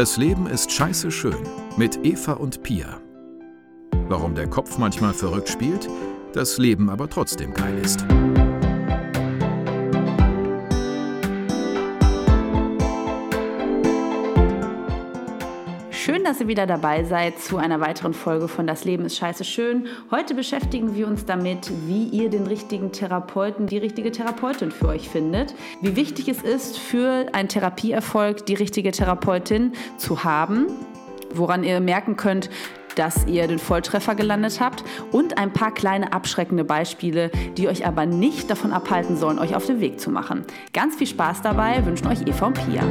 Das Leben ist scheiße schön mit Eva und Pia. Warum der Kopf manchmal verrückt spielt, das Leben aber trotzdem geil ist. Dass ihr wieder dabei seid zu einer weiteren Folge von Das Leben ist scheiße schön. Heute beschäftigen wir uns damit, wie ihr den richtigen Therapeuten, die richtige Therapeutin für euch findet. Wie wichtig es ist, für einen Therapieerfolg die richtige Therapeutin zu haben. Woran ihr merken könnt, dass ihr den Volltreffer gelandet habt und ein paar kleine abschreckende Beispiele, die euch aber nicht davon abhalten sollen, euch auf den Weg zu machen. Ganz viel Spaß dabei wünschen euch Eva und Pia.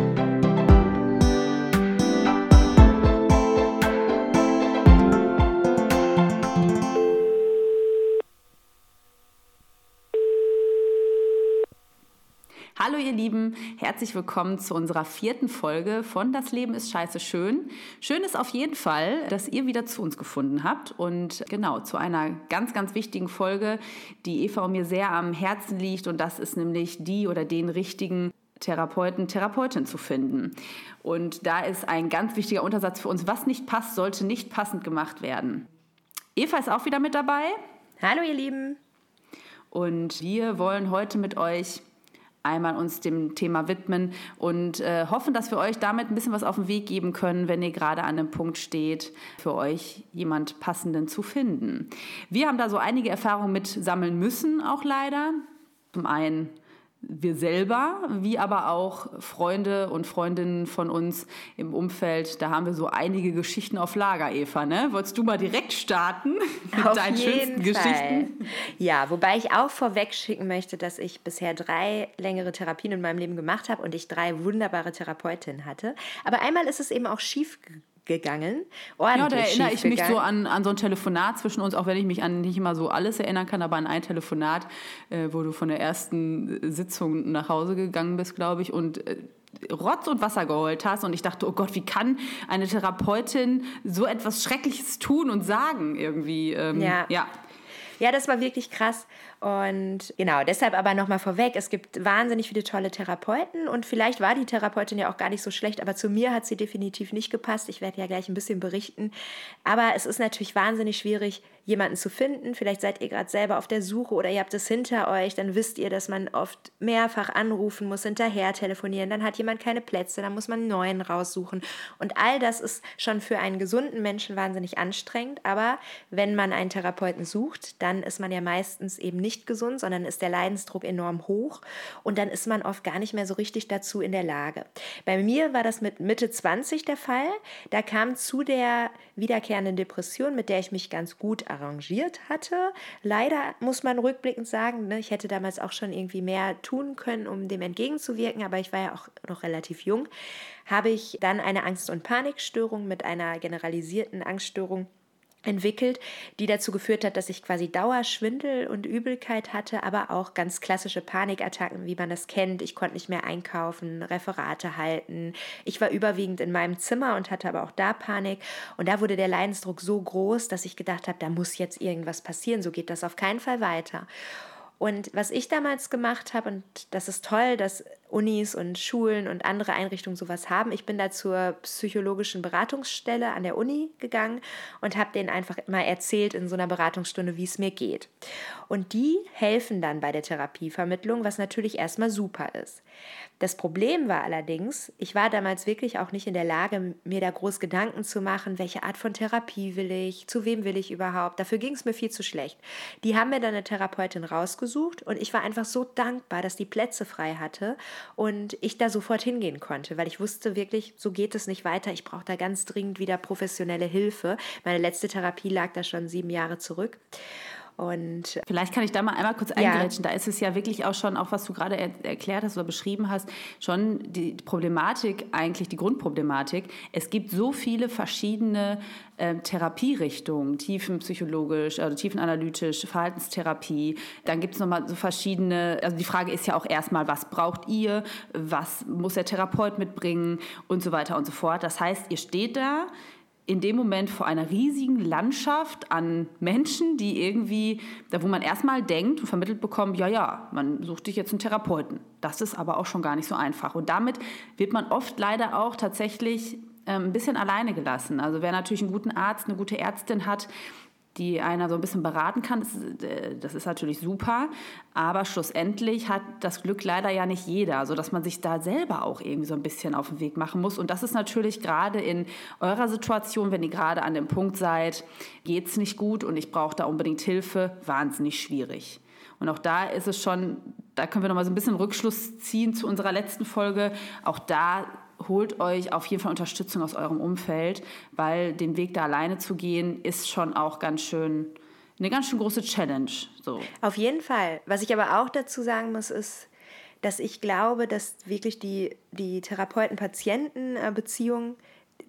Hallo ihr Lieben, herzlich willkommen zu unserer vierten Folge von Das Leben ist scheiße schön. Schön ist auf jeden Fall, dass ihr wieder zu uns gefunden habt und genau zu einer ganz, ganz wichtigen Folge, die Eva und mir sehr am Herzen liegt und das ist nämlich die oder den richtigen Therapeuten, Therapeutin zu finden. Und da ist ein ganz wichtiger Untersatz für uns, was nicht passt, sollte nicht passend gemacht werden. Eva ist auch wieder mit dabei. Hallo ihr Lieben. Und wir wollen heute mit euch einmal uns dem Thema widmen und äh, hoffen, dass wir euch damit ein bisschen was auf den Weg geben können, wenn ihr gerade an dem Punkt steht, für euch jemand passenden zu finden. Wir haben da so einige Erfahrungen mit sammeln müssen, auch leider. Zum einen wir selber, wie aber auch Freunde und Freundinnen von uns im Umfeld. Da haben wir so einige Geschichten auf Lager, Eva. Ne? Wolltest du mal direkt starten mit auf deinen schönsten Fall. Geschichten? Ja, wobei ich auch vorweg schicken möchte, dass ich bisher drei längere Therapien in meinem Leben gemacht habe und ich drei wunderbare Therapeutinnen hatte. Aber einmal ist es eben auch schief gegangen. Ja, da erinnere ich mich so an, an so ein Telefonat zwischen uns, auch wenn ich mich an nicht immer so alles erinnern kann, aber an ein Telefonat, äh, wo du von der ersten Sitzung nach Hause gegangen bist, glaube ich, und äh, Rotz und Wasser geheult hast und ich dachte, oh Gott, wie kann eine Therapeutin so etwas Schreckliches tun und sagen irgendwie? Ähm, ja. ja. Ja, das war wirklich krass. Und genau, deshalb aber nochmal vorweg, es gibt wahnsinnig viele tolle Therapeuten und vielleicht war die Therapeutin ja auch gar nicht so schlecht, aber zu mir hat sie definitiv nicht gepasst. Ich werde ja gleich ein bisschen berichten. Aber es ist natürlich wahnsinnig schwierig, jemanden zu finden. Vielleicht seid ihr gerade selber auf der Suche oder ihr habt es hinter euch, dann wisst ihr, dass man oft mehrfach anrufen muss, hinterher telefonieren, dann hat jemand keine Plätze, dann muss man einen neuen raussuchen. Und all das ist schon für einen gesunden Menschen wahnsinnig anstrengend. Aber wenn man einen Therapeuten sucht, dann ist man ja meistens eben nicht gesund, sondern ist der Leidensdruck enorm hoch und dann ist man oft gar nicht mehr so richtig dazu in der Lage. Bei mir war das mit Mitte 20 der Fall. Da kam zu der wiederkehrenden Depression, mit der ich mich ganz gut arrangiert hatte. Leider muss man rückblickend sagen, ne, ich hätte damals auch schon irgendwie mehr tun können, um dem entgegenzuwirken, aber ich war ja auch noch relativ jung, habe ich dann eine Angst- und Panikstörung mit einer generalisierten Angststörung entwickelt, die dazu geführt hat, dass ich quasi Dauerschwindel und Übelkeit hatte, aber auch ganz klassische Panikattacken, wie man das kennt. Ich konnte nicht mehr einkaufen, Referate halten. Ich war überwiegend in meinem Zimmer und hatte aber auch da Panik. Und da wurde der Leidensdruck so groß, dass ich gedacht habe, da muss jetzt irgendwas passieren. So geht das auf keinen Fall weiter. Und was ich damals gemacht habe, und das ist toll, dass Unis und Schulen und andere Einrichtungen sowas haben, ich bin da zur psychologischen Beratungsstelle an der Uni gegangen und habe denen einfach immer erzählt in so einer Beratungsstunde, wie es mir geht. Und die helfen dann bei der Therapievermittlung, was natürlich erstmal super ist. Das Problem war allerdings, ich war damals wirklich auch nicht in der Lage, mir da groß Gedanken zu machen, welche Art von Therapie will ich, zu wem will ich überhaupt. Dafür ging es mir viel zu schlecht. Die haben mir dann eine Therapeutin rausgesucht und ich war einfach so dankbar, dass die Plätze frei hatte und ich da sofort hingehen konnte, weil ich wusste wirklich, so geht es nicht weiter. Ich brauche da ganz dringend wieder professionelle Hilfe. Meine letzte Therapie lag da schon sieben Jahre zurück. Und Vielleicht kann ich da mal einmal kurz eingrätschen. Ja. Da ist es ja wirklich auch schon, auch was du gerade er erklärt hast oder beschrieben hast, schon die Problematik, eigentlich die Grundproblematik. Es gibt so viele verschiedene äh, Therapierichtungen, tiefenpsychologisch, also tiefenanalytisch, Verhaltenstherapie. Dann gibt es nochmal so verschiedene, also die Frage ist ja auch erstmal, was braucht ihr, was muss der Therapeut mitbringen und so weiter und so fort. Das heißt, ihr steht da, in dem Moment vor einer riesigen Landschaft an Menschen, die irgendwie, da wo man erstmal denkt und vermittelt bekommt, ja, ja, man sucht sich jetzt einen Therapeuten. Das ist aber auch schon gar nicht so einfach. Und damit wird man oft leider auch tatsächlich ähm, ein bisschen alleine gelassen. Also wer natürlich einen guten Arzt, eine gute Ärztin hat, die einer so ein bisschen beraten kann, das ist, äh, das ist natürlich super. Aber schlussendlich hat das Glück leider ja nicht jeder, sodass man sich da selber auch irgendwie so ein bisschen auf den Weg machen muss. Und das ist natürlich gerade in eurer Situation, wenn ihr gerade an dem Punkt seid, geht es nicht gut und ich brauche da unbedingt Hilfe, wahnsinnig schwierig. Und auch da ist es schon, da können wir noch mal so ein bisschen Rückschluss ziehen zu unserer letzten Folge. Auch da holt euch auf jeden Fall Unterstützung aus eurem Umfeld, weil den Weg da alleine zu gehen, ist schon auch ganz schön eine ganz schön große Challenge. So. Auf jeden Fall. Was ich aber auch dazu sagen muss, ist, dass ich glaube, dass wirklich die, die Therapeuten-Patienten-Beziehung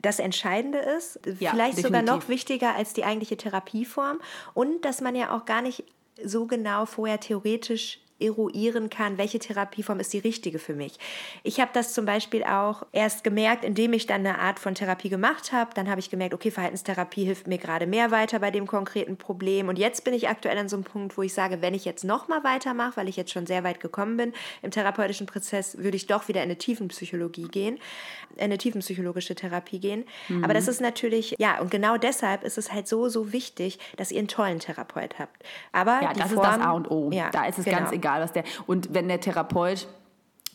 das Entscheidende ist. Ja, Vielleicht definitiv. sogar noch wichtiger als die eigentliche Therapieform. Und dass man ja auch gar nicht so genau vorher theoretisch eruieren kann, welche Therapieform ist die richtige für mich. Ich habe das zum Beispiel auch erst gemerkt, indem ich dann eine Art von Therapie gemacht habe. Dann habe ich gemerkt, okay, Verhaltenstherapie hilft mir gerade mehr weiter bei dem konkreten Problem. Und jetzt bin ich aktuell an so einem Punkt, wo ich sage, wenn ich jetzt nochmal weitermache, weil ich jetzt schon sehr weit gekommen bin im therapeutischen Prozess, würde ich doch wieder in eine Tiefenpsychologie gehen, in eine tiefenpsychologische Therapie gehen. Mhm. Aber das ist natürlich, ja, und genau deshalb ist es halt so, so wichtig, dass ihr einen tollen Therapeut habt. Aber ja, das Form, ist das A und O. Ja, da ist es genau. ganz egal egal was der. Und wenn der Therapeut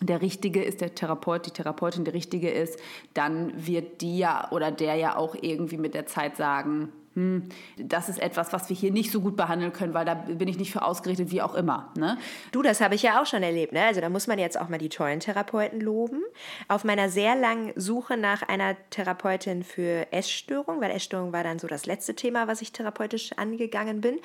der Richtige ist, der Therapeut, die Therapeutin der Richtige ist, dann wird die ja oder der ja auch irgendwie mit der Zeit sagen, hm, das ist etwas, was wir hier nicht so gut behandeln können, weil da bin ich nicht für ausgerichtet, wie auch immer. Ne? Du, das habe ich ja auch schon erlebt. Ne? Also da muss man jetzt auch mal die tollen Therapeuten loben. Auf meiner sehr langen Suche nach einer Therapeutin für Essstörung, weil Essstörung war dann so das letzte Thema, was ich therapeutisch angegangen bin,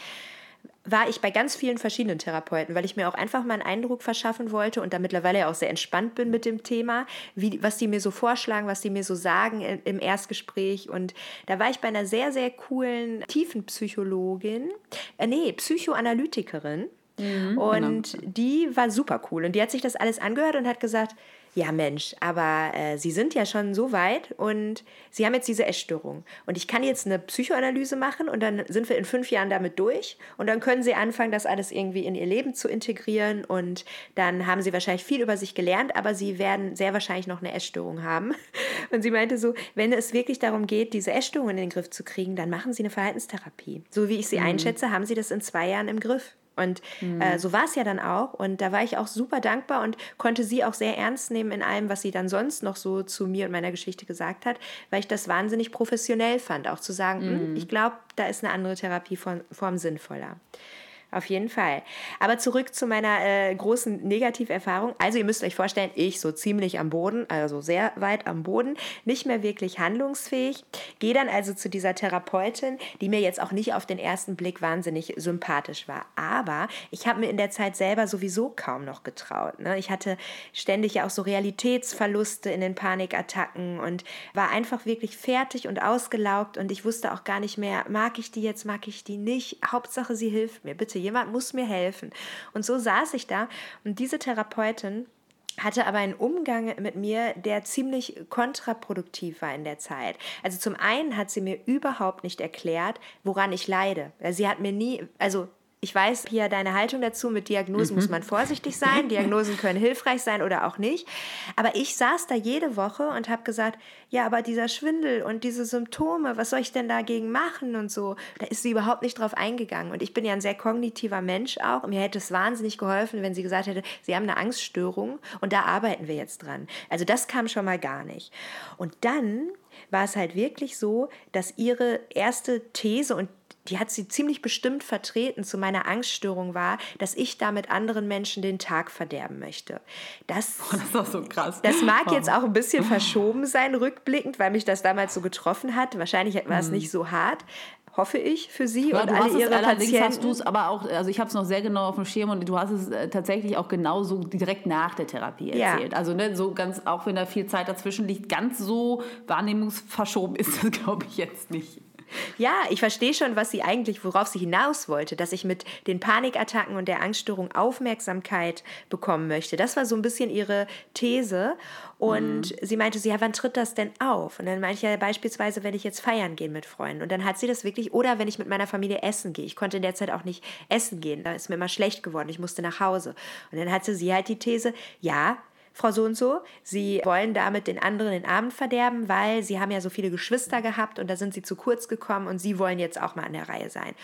war ich bei ganz vielen verschiedenen Therapeuten, weil ich mir auch einfach mal einen Eindruck verschaffen wollte und da mittlerweile auch sehr entspannt bin mit dem Thema, wie, was die mir so vorschlagen, was die mir so sagen im Erstgespräch. Und da war ich bei einer sehr, sehr coolen Tiefenpsychologin, äh, nee, Psychoanalytikerin. Mhm, und genau. die war super cool. Und die hat sich das alles angehört und hat gesagt, ja Mensch, aber äh, Sie sind ja schon so weit und Sie haben jetzt diese Essstörung. Und ich kann jetzt eine Psychoanalyse machen und dann sind wir in fünf Jahren damit durch und dann können Sie anfangen, das alles irgendwie in Ihr Leben zu integrieren und dann haben Sie wahrscheinlich viel über sich gelernt, aber Sie werden sehr wahrscheinlich noch eine Essstörung haben. Und sie meinte so, wenn es wirklich darum geht, diese Essstörung in den Griff zu kriegen, dann machen Sie eine Verhaltenstherapie. So wie ich Sie mhm. einschätze, haben Sie das in zwei Jahren im Griff. Und mhm. äh, so war es ja dann auch. Und da war ich auch super dankbar und konnte sie auch sehr ernst nehmen in allem, was sie dann sonst noch so zu mir und meiner Geschichte gesagt hat, weil ich das wahnsinnig professionell fand, auch zu sagen, hm, mhm. ich glaube, da ist eine andere Therapieform sinnvoller auf jeden Fall. Aber zurück zu meiner äh, großen Negativerfahrung. Also ihr müsst euch vorstellen, ich so ziemlich am Boden, also sehr weit am Boden, nicht mehr wirklich handlungsfähig. Gehe dann also zu dieser Therapeutin, die mir jetzt auch nicht auf den ersten Blick wahnsinnig sympathisch war. Aber ich habe mir in der Zeit selber sowieso kaum noch getraut. Ne? Ich hatte ständig ja auch so Realitätsverluste in den Panikattacken und war einfach wirklich fertig und ausgelaugt und ich wusste auch gar nicht mehr, mag ich die jetzt, mag ich die nicht. Hauptsache, sie hilft mir. Bitte jemand muss mir helfen. Und so saß ich da und diese Therapeutin hatte aber einen Umgang mit mir, der ziemlich kontraproduktiv war in der Zeit. Also zum einen hat sie mir überhaupt nicht erklärt, woran ich leide. Sie hat mir nie, also ich weiß hier deine Haltung dazu. Mit Diagnosen mhm. muss man vorsichtig sein. Diagnosen können hilfreich sein oder auch nicht. Aber ich saß da jede Woche und habe gesagt, ja, aber dieser Schwindel und diese Symptome, was soll ich denn dagegen machen und so. Da ist sie überhaupt nicht drauf eingegangen. Und ich bin ja ein sehr kognitiver Mensch auch. Mir hätte es wahnsinnig geholfen, wenn sie gesagt hätte, sie haben eine Angststörung und da arbeiten wir jetzt dran. Also das kam schon mal gar nicht. Und dann war es halt wirklich so, dass ihre erste These und die hat sie ziemlich bestimmt vertreten zu meiner Angststörung war, dass ich damit anderen Menschen den Tag verderben möchte. Das, oh, das ist doch so krass. Das mag oh. jetzt auch ein bisschen verschoben sein, rückblickend, weil mich das damals so getroffen hat. Wahrscheinlich war es mhm. nicht so hart, hoffe ich, für Sie ja, und alle Ihre es, Patienten. hast du es aber auch, also ich habe es noch sehr genau auf dem Schirm und du hast es äh, tatsächlich auch genauso direkt nach der Therapie erzählt. Ja. Also ne, so ganz, auch wenn da viel Zeit dazwischen liegt, ganz so wahrnehmungsverschoben ist das, glaube ich, jetzt nicht. Ja, ich verstehe schon, was sie eigentlich, worauf sie hinaus wollte, dass ich mit den Panikattacken und der Angststörung Aufmerksamkeit bekommen möchte. Das war so ein bisschen ihre These. Und mhm. sie meinte so, ja, wann tritt das denn auf? Und dann meinte ich ja beispielsweise, wenn ich jetzt feiern gehe mit Freunden. Und dann hat sie das wirklich, oder wenn ich mit meiner Familie essen gehe. Ich konnte in der Zeit auch nicht essen gehen. Da ist mir immer schlecht geworden. Ich musste nach Hause. Und dann hatte sie halt die These, ja, Frau so und so, Sie wollen damit den anderen den Abend verderben, weil Sie haben ja so viele Geschwister gehabt und da sind Sie zu kurz gekommen und Sie wollen jetzt auch mal an der Reihe sein.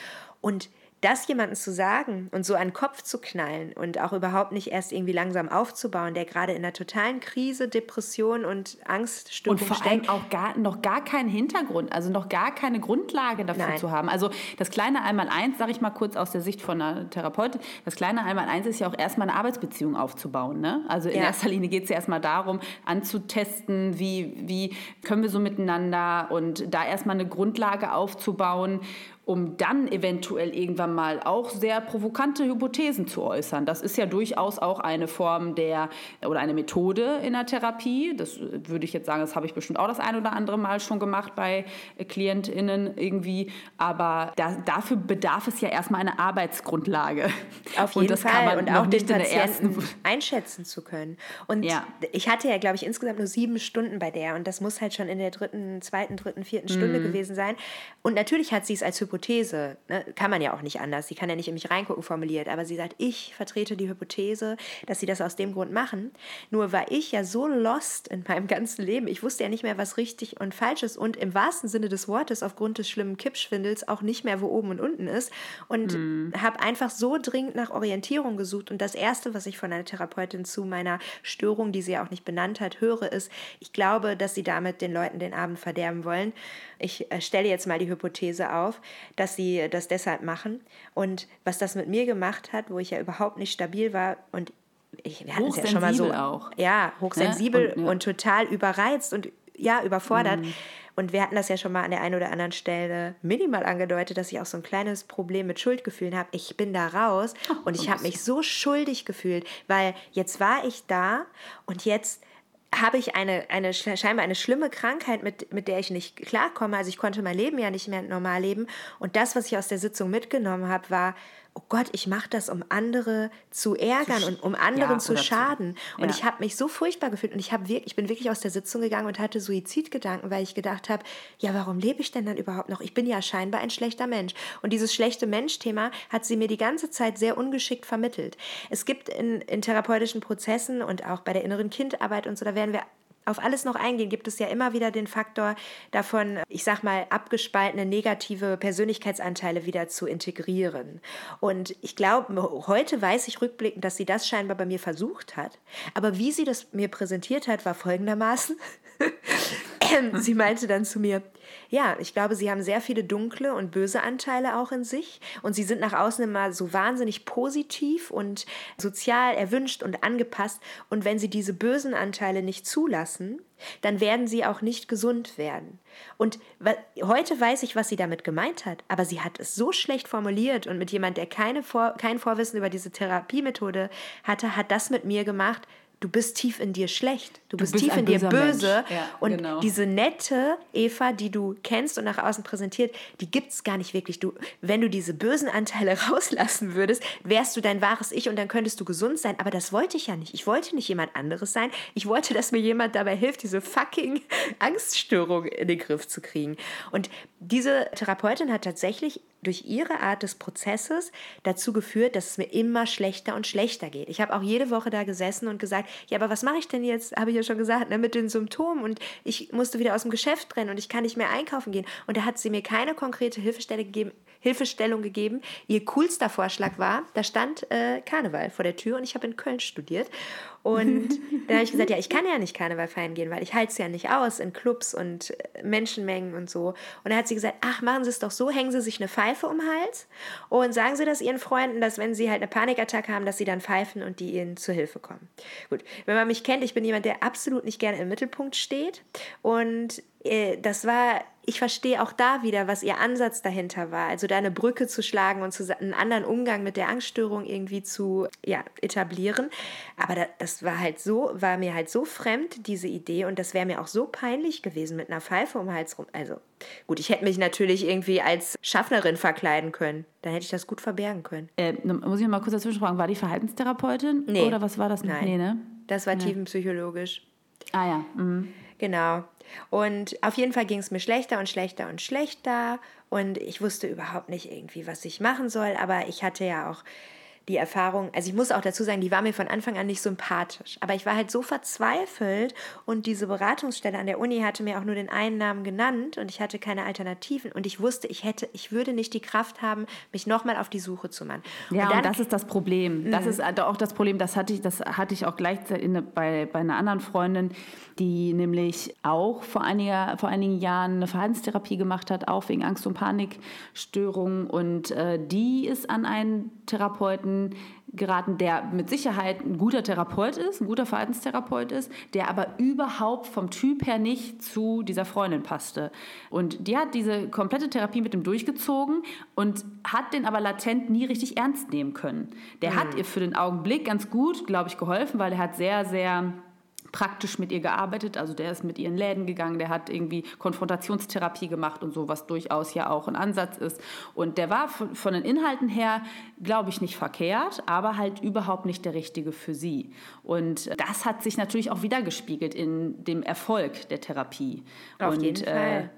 Und das jemandem zu sagen und so an den Kopf zu knallen und auch überhaupt nicht erst irgendwie langsam aufzubauen, der gerade in einer totalen Krise, Depression und Angststörung steckt. Und vor allem auch gar, noch gar keinen Hintergrund, also noch gar keine Grundlage dafür Nein. zu haben. Also das kleine Einmaleins, sage ich mal kurz aus der Sicht von einer Therapeutin, das kleine Einmaleins ist ja auch erstmal eine Arbeitsbeziehung aufzubauen. Ne? Also in ja. erster Linie geht es ja erstmal darum, anzutesten, wie, wie können wir so miteinander und da erstmal eine Grundlage aufzubauen um dann eventuell irgendwann mal auch sehr provokante Hypothesen zu äußern. Das ist ja durchaus auch eine Form der oder eine Methode in der Therapie. Das würde ich jetzt sagen, das habe ich bestimmt auch das ein oder andere Mal schon gemacht bei KlientInnen irgendwie. Aber da, dafür bedarf es ja erstmal einer Arbeitsgrundlage. Auf jeden Fall. Und auch den Patienten einschätzen zu können. Und ja. ich hatte ja, glaube ich, insgesamt nur sieben Stunden bei der. Und das muss halt schon in der dritten, zweiten, dritten, vierten Stunde mhm. gewesen sein. Und natürlich hat sie es als Hypothese Hypothese, ne, kann man ja auch nicht anders, sie kann ja nicht in mich reingucken formuliert, aber sie sagt, ich vertrete die Hypothese, dass sie das aus dem Grund machen. Nur war ich ja so lost in meinem ganzen Leben, ich wusste ja nicht mehr, was richtig und falsch ist und im wahrsten Sinne des Wortes aufgrund des schlimmen Kippschwindels auch nicht mehr, wo oben und unten ist und mhm. habe einfach so dringend nach Orientierung gesucht und das Erste, was ich von einer Therapeutin zu meiner Störung, die sie ja auch nicht benannt hat, höre, ist, ich glaube, dass sie damit den Leuten den Abend verderben wollen. Ich äh, stelle jetzt mal die Hypothese auf, dass sie das deshalb machen. Und was das mit mir gemacht hat, wo ich ja überhaupt nicht stabil war und ich, wir hatten es ja schon mal so. Auch. Ja, hochsensibel ne? und, ja. und, total überreizt und ja, überfordert. Mhm. Und wir hatten das ja schon mal an der einen oder anderen Stelle minimal angedeutet, dass ich auch so ein kleines Problem mit Schuldgefühlen habe. Ich bin da raus oh, und ich habe mich so schuldig gefühlt, weil jetzt war ich da und jetzt habe ich eine, eine scheinbar eine schlimme Krankheit, mit, mit der ich nicht klarkomme. Also ich konnte mein Leben ja nicht mehr normal leben. Und das, was ich aus der Sitzung mitgenommen habe, war, oh Gott, ich mache das, um andere zu ärgern und um anderen ja, zu schaden. Zu, und ich habe mich so furchtbar gefühlt und ich, wirklich, ich bin wirklich aus der Sitzung gegangen und hatte Suizidgedanken, weil ich gedacht habe, ja, warum lebe ich denn dann überhaupt noch? Ich bin ja scheinbar ein schlechter Mensch. Und dieses schlechte Mensch-Thema hat sie mir die ganze Zeit sehr ungeschickt vermittelt. Es gibt in, in therapeutischen Prozessen und auch bei der inneren Kindarbeit und so, da werden wir auf alles noch eingehen, gibt es ja immer wieder den Faktor davon, ich sag mal, abgespaltene negative Persönlichkeitsanteile wieder zu integrieren. Und ich glaube, heute weiß ich rückblickend, dass sie das scheinbar bei mir versucht hat. Aber wie sie das mir präsentiert hat, war folgendermaßen. sie meinte dann zu mir, ja, ich glaube, sie haben sehr viele dunkle und böse Anteile auch in sich. Und sie sind nach außen immer so wahnsinnig positiv und sozial erwünscht und angepasst. Und wenn sie diese bösen Anteile nicht zulassen, dann werden sie auch nicht gesund werden. Und heute weiß ich, was sie damit gemeint hat, aber sie hat es so schlecht formuliert. Und mit jemand, der keine Vor kein Vorwissen über diese Therapiemethode hatte, hat das mit mir gemacht, du bist tief in dir schlecht, du, du bist, bist, tief in dir böse. Ja, und genau. diese nette Eva, die du kennst und nach außen präsentiert, die gibt es gar nicht wirklich. Du, wenn du diese bösen Anteile rauslassen würdest, wärst du dein wahres Ich und dann könntest du gesund sein. Aber das wollte ich ja nicht. Ich wollte nicht jemand anderes sein. Ich wollte, dass mir jemand dabei hilft, diese fucking Angststörung in den Griff zu kriegen. Und diese Therapeutin hat tatsächlich durch ihre Art des Prozesses dazu geführt, dass es mir immer schlechter und schlechter geht. Ich habe auch jede Woche da gesessen und gesagt, ja, aber was mache ich denn jetzt, habe ich ja schon gesagt, ne, mit den Symptomen und ich musste wieder aus dem Geschäft rennen und ich kann nicht mehr einkaufen gehen. Und da hat sie mir keine konkrete Hilfestelle gegeben, Hilfestellung gegeben. Ihr coolster Vorschlag war, da stand äh, Karneval vor der Tür und ich habe in Köln studiert. Und dann habe ich gesagt, ja, ich kann ja nicht Karneval feiern gehen, weil ich halte es ja nicht aus in Clubs und äh, Menschenmengen und so. Und dann hat sie gesagt, ach, machen Sie es doch so, hängen Sie sich eine Pfeife um den Hals und sagen Sie das Ihren Freunden, dass wenn sie halt eine Panikattacke haben, dass sie dann pfeifen und die ihnen zur Hilfe kommen. Gut, wenn man mich kennt, ich bin jemand, der absolut nicht gerne im Mittelpunkt steht und äh, das war, ich verstehe auch da wieder, was ihr Ansatz dahinter war. Also da eine Brücke zu schlagen und zu, einen anderen Umgang mit der Angststörung irgendwie zu ja, etablieren. Aber das war halt so, war mir halt so fremd, diese Idee. Und das wäre mir auch so peinlich gewesen mit einer Pfeife um den Hals rum. Also gut, ich hätte mich natürlich irgendwie als Schaffnerin verkleiden können. Dann hätte ich das gut verbergen können. Äh, muss ich mal kurz dazwischen fragen, war die Verhaltenstherapeutin? Nee. Oder was war das? Nein. Nee, ne? Das war nee. tiefenpsychologisch. Ah ja. Mhm. Genau. Und auf jeden Fall ging es mir schlechter und schlechter und schlechter. Und ich wusste überhaupt nicht irgendwie, was ich machen soll. Aber ich hatte ja auch die Erfahrung, also ich muss auch dazu sagen, die war mir von Anfang an nicht sympathisch, aber ich war halt so verzweifelt und diese Beratungsstelle an der Uni hatte mir auch nur den einen Namen genannt und ich hatte keine Alternativen und ich wusste, ich hätte, ich würde nicht die Kraft haben, mich nochmal auf die Suche zu machen. Ja, und, dann, und das ist das Problem. Das mhm. ist auch das Problem, das hatte ich, das hatte ich auch gleichzeitig bei, bei einer anderen Freundin, die nämlich auch vor, einiger, vor einigen Jahren eine Verhaltenstherapie gemacht hat, auch wegen Angst- und Panikstörungen. Und äh, die ist an einen Therapeuten geraten, der mit Sicherheit ein guter Therapeut ist, ein guter Verhaltenstherapeut ist, der aber überhaupt vom Typ her nicht zu dieser Freundin passte. Und die hat diese komplette Therapie mit ihm durchgezogen und hat den aber latent nie richtig ernst nehmen können. Der mhm. hat ihr für den Augenblick ganz gut, glaube ich, geholfen, weil er hat sehr, sehr praktisch mit ihr gearbeitet. Also der ist mit ihr in Läden gegangen, der hat irgendwie Konfrontationstherapie gemacht und so, was durchaus ja auch ein Ansatz ist. Und der war von, von den Inhalten her, glaube ich, nicht verkehrt, aber halt überhaupt nicht der richtige für sie. Und das hat sich natürlich auch wieder gespiegelt in dem Erfolg der Therapie. Auf und, jeden äh, Fall.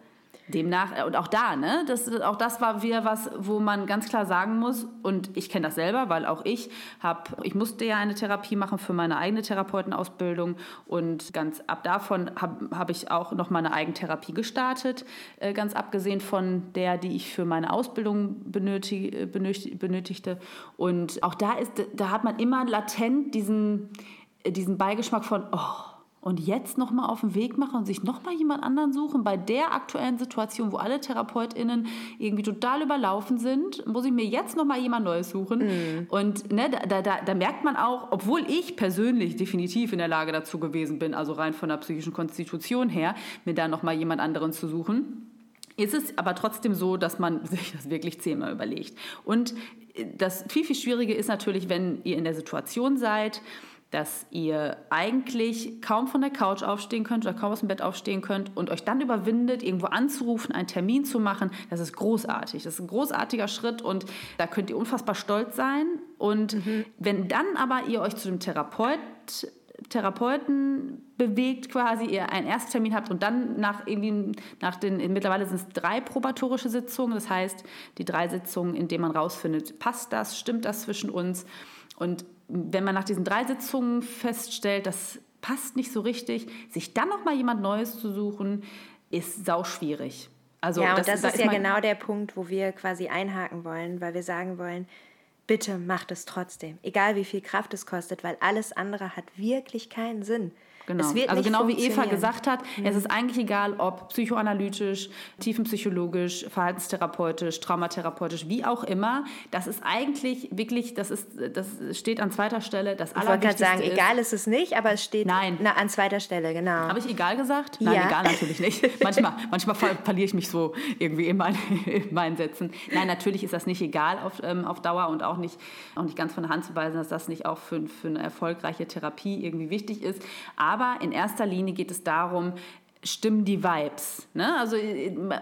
Demnach, äh, und auch da, ne, das, auch das war wieder was, wo man ganz klar sagen muss, und ich kenne das selber, weil auch ich habe, ich musste ja eine Therapie machen für meine eigene Therapeutenausbildung und ganz ab davon habe hab ich auch noch meine Eigentherapie gestartet, äh, ganz abgesehen von der, die ich für meine Ausbildung benötig, benötig, benötigte. Und auch da ist, da hat man immer latent diesen, diesen Beigeschmack von, oh, und jetzt nochmal auf den Weg machen und sich nochmal jemand anderen suchen, bei der aktuellen Situation, wo alle TherapeutInnen irgendwie total überlaufen sind, muss ich mir jetzt nochmal jemand Neues suchen. Mhm. Und ne, da, da, da merkt man auch, obwohl ich persönlich definitiv in der Lage dazu gewesen bin, also rein von der psychischen Konstitution her, mir da nochmal jemand anderen zu suchen, ist es aber trotzdem so, dass man sich das wirklich zehnmal überlegt. Und das viel, viel Schwierige ist natürlich, wenn ihr in der Situation seid, dass ihr eigentlich kaum von der Couch aufstehen könnt oder kaum aus dem Bett aufstehen könnt und euch dann überwindet, irgendwo anzurufen, einen Termin zu machen, das ist großartig. Das ist ein großartiger Schritt und da könnt ihr unfassbar stolz sein. Und mhm. wenn dann aber ihr euch zu dem Therapeut Therapeuten bewegt quasi, ihr einen Ersttermin habt und dann nach irgendwie, nach den, mittlerweile sind es drei probatorische Sitzungen, das heißt, die drei Sitzungen, in denen man rausfindet, passt das, stimmt das zwischen uns und wenn man nach diesen drei Sitzungen feststellt, das passt nicht so richtig, sich dann noch mal jemand Neues zu suchen, ist sau schwierig. Also ja, und das, das ist, ist ja genau der Punkt, wo wir quasi einhaken wollen, weil wir sagen wollen, bitte macht es trotzdem, egal wie viel Kraft es kostet, weil alles andere hat wirklich keinen Sinn. Genau. also genau wie Eva gesagt hat, mhm. es ist eigentlich egal, ob psychoanalytisch, tiefenpsychologisch, verhaltenstherapeutisch, traumatherapeutisch, wie auch immer. Das ist eigentlich wirklich, das ist, das steht an zweiter Stelle. Das ich wollte gerade sagen, ist, egal ist es nicht, aber es steht Nein. Na, an zweiter Stelle, genau. Habe ich egal gesagt? Nein, ja. egal natürlich nicht. Manchmal, manchmal verliere ich mich so irgendwie in, mein, in, meinen Sätzen. Nein, natürlich ist das nicht egal auf, ähm, auf Dauer und auch nicht, auch nicht ganz von der Hand zu weisen, dass das nicht auch für, für eine erfolgreiche Therapie irgendwie wichtig ist. Aber aber in erster Linie geht es darum, stimmen die Vibes. Ne? Also,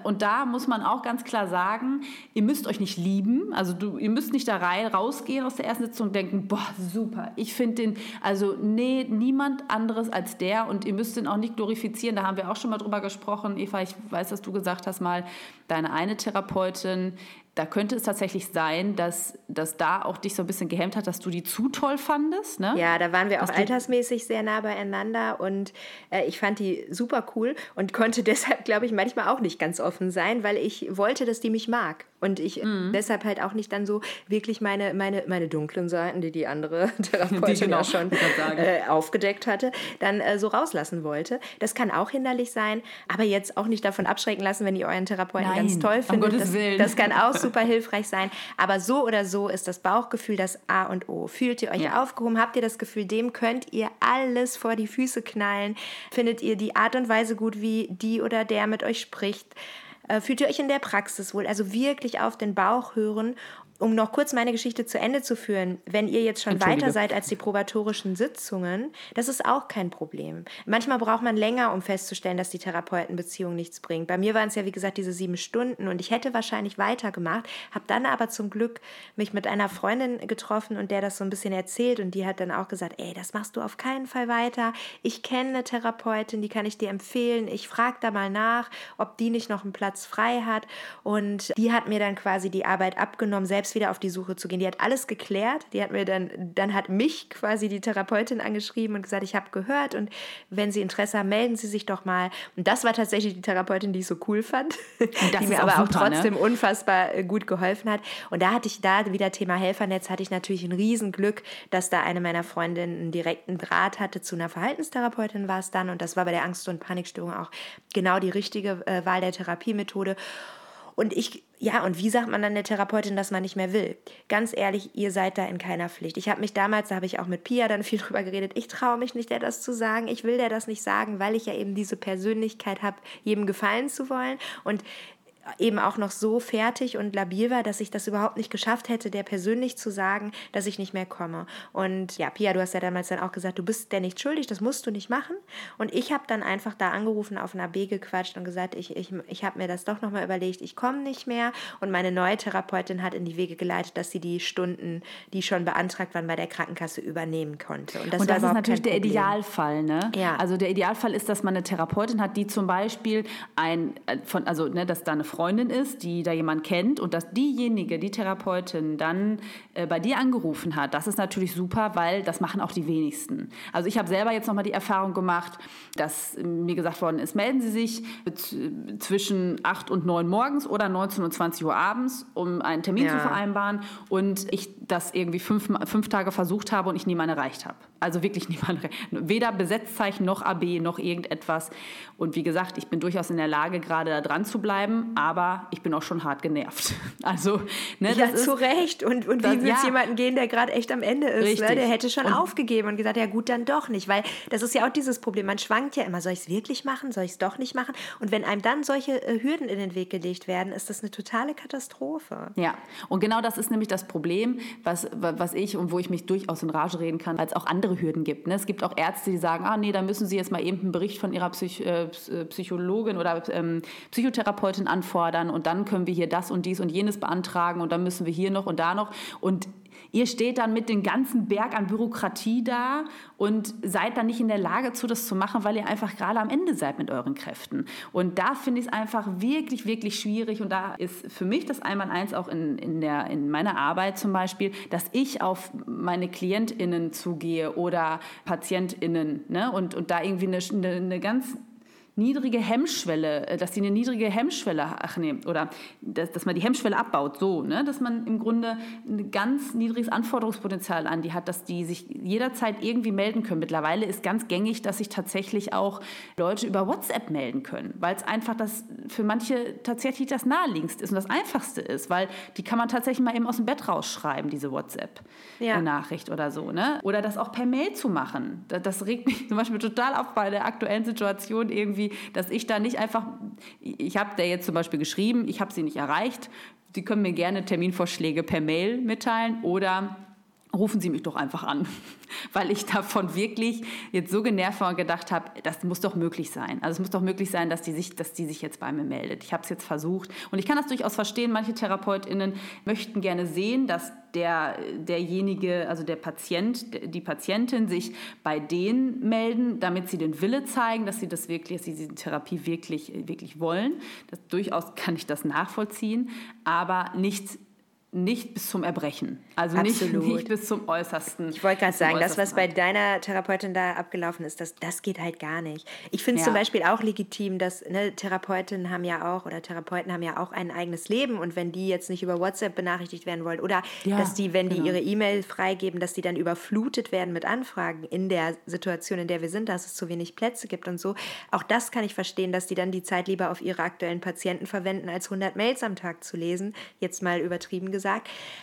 und da muss man auch ganz klar sagen, ihr müsst euch nicht lieben. Also du, ihr müsst nicht da rein, rausgehen aus der ersten Sitzung und denken, boah, super, ich finde den, also nee, niemand anderes als der und ihr müsst den auch nicht glorifizieren. Da haben wir auch schon mal drüber gesprochen. Eva, ich weiß, dass du gesagt hast mal, deine eine Therapeutin da könnte es tatsächlich sein, dass das da auch dich so ein bisschen gehemmt hat, dass du die zu toll fandest. Ne? Ja, da waren wir auch altersmäßig sehr nah beieinander und äh, ich fand die super cool und konnte deshalb, glaube ich, manchmal auch nicht ganz offen sein, weil ich wollte, dass die mich mag. Und ich mhm. deshalb halt auch nicht dann so wirklich meine, meine, meine dunklen Seiten, die die andere Therapeutin die genau, auch schon äh, aufgedeckt hatte, dann äh, so rauslassen wollte. Das kann auch hinderlich sein, aber jetzt auch nicht davon abschrecken lassen, wenn ihr euren Therapeuten Nein, ganz toll findet. Um das, das, kann auch super hilfreich sein. Aber so oder so ist das Bauchgefühl das A und O. Fühlt ihr euch ja. aufgehoben? Habt ihr das Gefühl, dem könnt ihr alles vor die Füße knallen? Findet ihr die Art und Weise gut, wie die oder der mit euch spricht? Äh, fühlt ihr euch in der Praxis wohl? Also wirklich auf den Bauch hören um noch kurz meine Geschichte zu Ende zu führen, wenn ihr jetzt schon weiter seid als die probatorischen Sitzungen, das ist auch kein Problem. Manchmal braucht man länger, um festzustellen, dass die Therapeutenbeziehung nichts bringt. Bei mir waren es ja, wie gesagt, diese sieben Stunden und ich hätte wahrscheinlich weitergemacht, habe dann aber zum Glück mich mit einer Freundin getroffen und der das so ein bisschen erzählt und die hat dann auch gesagt, ey, das machst du auf keinen Fall weiter. Ich kenne eine Therapeutin, die kann ich dir empfehlen. Ich frage da mal nach, ob die nicht noch einen Platz frei hat und die hat mir dann quasi die Arbeit abgenommen, selbst selbst wieder auf die Suche zu gehen. Die hat alles geklärt. Die hat mir dann, dann hat mich quasi die Therapeutin angeschrieben und gesagt, ich habe gehört und wenn Sie Interesse haben, melden Sie sich doch mal. Und das war tatsächlich die Therapeutin, die ich so cool fand, die mir aber auch, super, auch trotzdem ne? unfassbar äh, gut geholfen hat. Und da hatte ich da wieder Thema Helfernetz, hatte ich natürlich ein Riesenglück, dass da eine meiner Freundinnen einen direkten Draht hatte zu einer Verhaltenstherapeutin war es dann und das war bei der Angst- und Panikstörung auch genau die richtige äh, Wahl der Therapiemethode. Und ich, ja, und wie sagt man dann der Therapeutin, dass man nicht mehr will? Ganz ehrlich, ihr seid da in keiner Pflicht. Ich habe mich damals, da habe ich auch mit Pia dann viel drüber geredet, ich traue mich nicht, der das zu sagen. Ich will der das nicht sagen, weil ich ja eben diese Persönlichkeit habe, jedem gefallen zu wollen. Und eben auch noch so fertig und labil war, dass ich das überhaupt nicht geschafft hätte, der persönlich zu sagen, dass ich nicht mehr komme. Und ja, Pia, du hast ja damals dann auch gesagt, du bist der nicht schuldig, das musst du nicht machen. Und ich habe dann einfach da angerufen, auf einer B gequatscht und gesagt, ich, ich, ich habe mir das doch nochmal überlegt, ich komme nicht mehr. Und meine neue Therapeutin hat in die Wege geleitet, dass sie die Stunden, die schon beantragt waren, bei der Krankenkasse übernehmen konnte. Und das, und das ist natürlich der Idealfall, ne? Ja. Also der Idealfall ist, dass man eine Therapeutin hat, die zum Beispiel ein, äh, von, also ne, dass da eine Freundin ist, die da jemand kennt und dass diejenige, die Therapeutin, dann äh, bei dir angerufen hat, das ist natürlich super, weil das machen auch die wenigsten. Also ich habe selber jetzt nochmal die Erfahrung gemacht, dass mir gesagt worden ist, melden Sie sich zwischen 8 und 9 morgens oder 19 und 20 Uhr abends, um einen Termin ja. zu vereinbaren und ich das irgendwie fünf, fünf Tage versucht habe und ich niemanden erreicht habe. Also wirklich niemanden. Weder Besetzzeichen noch AB noch irgendetwas. Und wie gesagt, ich bin durchaus in der Lage, gerade da dran zu bleiben, aber ich bin auch schon hart genervt. Also, ne, ja, zu ist, Recht. Und, und wie will es ja. jemanden gehen, der gerade echt am Ende ist? Ne? Der hätte schon und, aufgegeben und gesagt, ja gut, dann doch nicht. Weil das ist ja auch dieses Problem. Man schwankt ja immer, soll ich es wirklich machen, soll ich es doch nicht machen? Und wenn einem dann solche äh, Hürden in den Weg gelegt werden, ist das eine totale Katastrophe. Ja, und genau das ist nämlich das Problem, was, was ich und wo ich mich durchaus in Rage reden kann, als auch andere Hürden gibt. Ne? Es gibt auch Ärzte, die sagen, ah nee, da müssen Sie jetzt mal eben einen Bericht von Ihrer Psych äh, Psychologin oder ähm, Psychotherapeutin anfordern und dann können wir hier das und dies und jenes beantragen und dann müssen wir hier noch und da noch. Und Ihr steht dann mit dem ganzen Berg an Bürokratie da und seid dann nicht in der Lage zu, das zu machen, weil ihr einfach gerade am Ende seid mit euren Kräften. Und da finde ich es einfach wirklich, wirklich schwierig. Und da ist für mich das Einmal-Eins auch in, in, der, in meiner Arbeit zum Beispiel, dass ich auf meine KlientInnen zugehe oder PatientInnen ne? und, und da irgendwie eine, eine, eine ganz niedrige Hemmschwelle, äh, dass sie eine niedrige Hemmschwelle, ach nee, oder dass, dass man die Hemmschwelle abbaut, so, ne, dass man im Grunde ein ganz niedriges Anforderungspotenzial an die hat, dass die sich jederzeit irgendwie melden können. Mittlerweile ist ganz gängig, dass sich tatsächlich auch Leute über WhatsApp melden können, weil es einfach das für manche tatsächlich das naheliegendste ist und das einfachste ist, weil die kann man tatsächlich mal eben aus dem Bett rausschreiben, diese WhatsApp-Nachricht ja. oder so, ne? Oder das auch per Mail zu machen. Das, das regt mich zum Beispiel total auf bei der aktuellen Situation irgendwie dass ich da nicht einfach, ich habe der jetzt zum Beispiel geschrieben, ich habe sie nicht erreicht. Sie können mir gerne Terminvorschläge per Mail mitteilen oder rufen Sie mich doch einfach an, weil ich davon wirklich jetzt so genervt war und gedacht habe, das muss doch möglich sein. Also es muss doch möglich sein, dass die sich, dass die sich jetzt bei mir meldet. Ich habe es jetzt versucht und ich kann das durchaus verstehen. Manche Therapeutinnen möchten gerne sehen, dass der, derjenige, also der Patient, die Patientin sich bei denen melden, damit sie den Wille zeigen, dass sie das wirklich, dass sie diese Therapie wirklich, wirklich wollen. Das, durchaus kann ich das nachvollziehen, aber nicht nicht bis zum Erbrechen. Also nicht, nicht, bis zum Äußersten. Ich wollte gerade sagen, das, was bei deiner Therapeutin da abgelaufen ist, das, das geht halt gar nicht. Ich finde es ja. zum Beispiel auch legitim, dass ne, Therapeutinnen haben ja auch oder Therapeuten haben ja auch ein eigenes Leben und wenn die jetzt nicht über WhatsApp benachrichtigt werden wollen oder ja, dass die, wenn genau. die ihre E-Mail freigeben, dass die dann überflutet werden mit Anfragen in der Situation, in der wir sind, dass es zu wenig Plätze gibt und so. Auch das kann ich verstehen, dass die dann die Zeit lieber auf ihre aktuellen Patienten verwenden, als 100 Mails am Tag zu lesen. Jetzt mal übertrieben gesagt.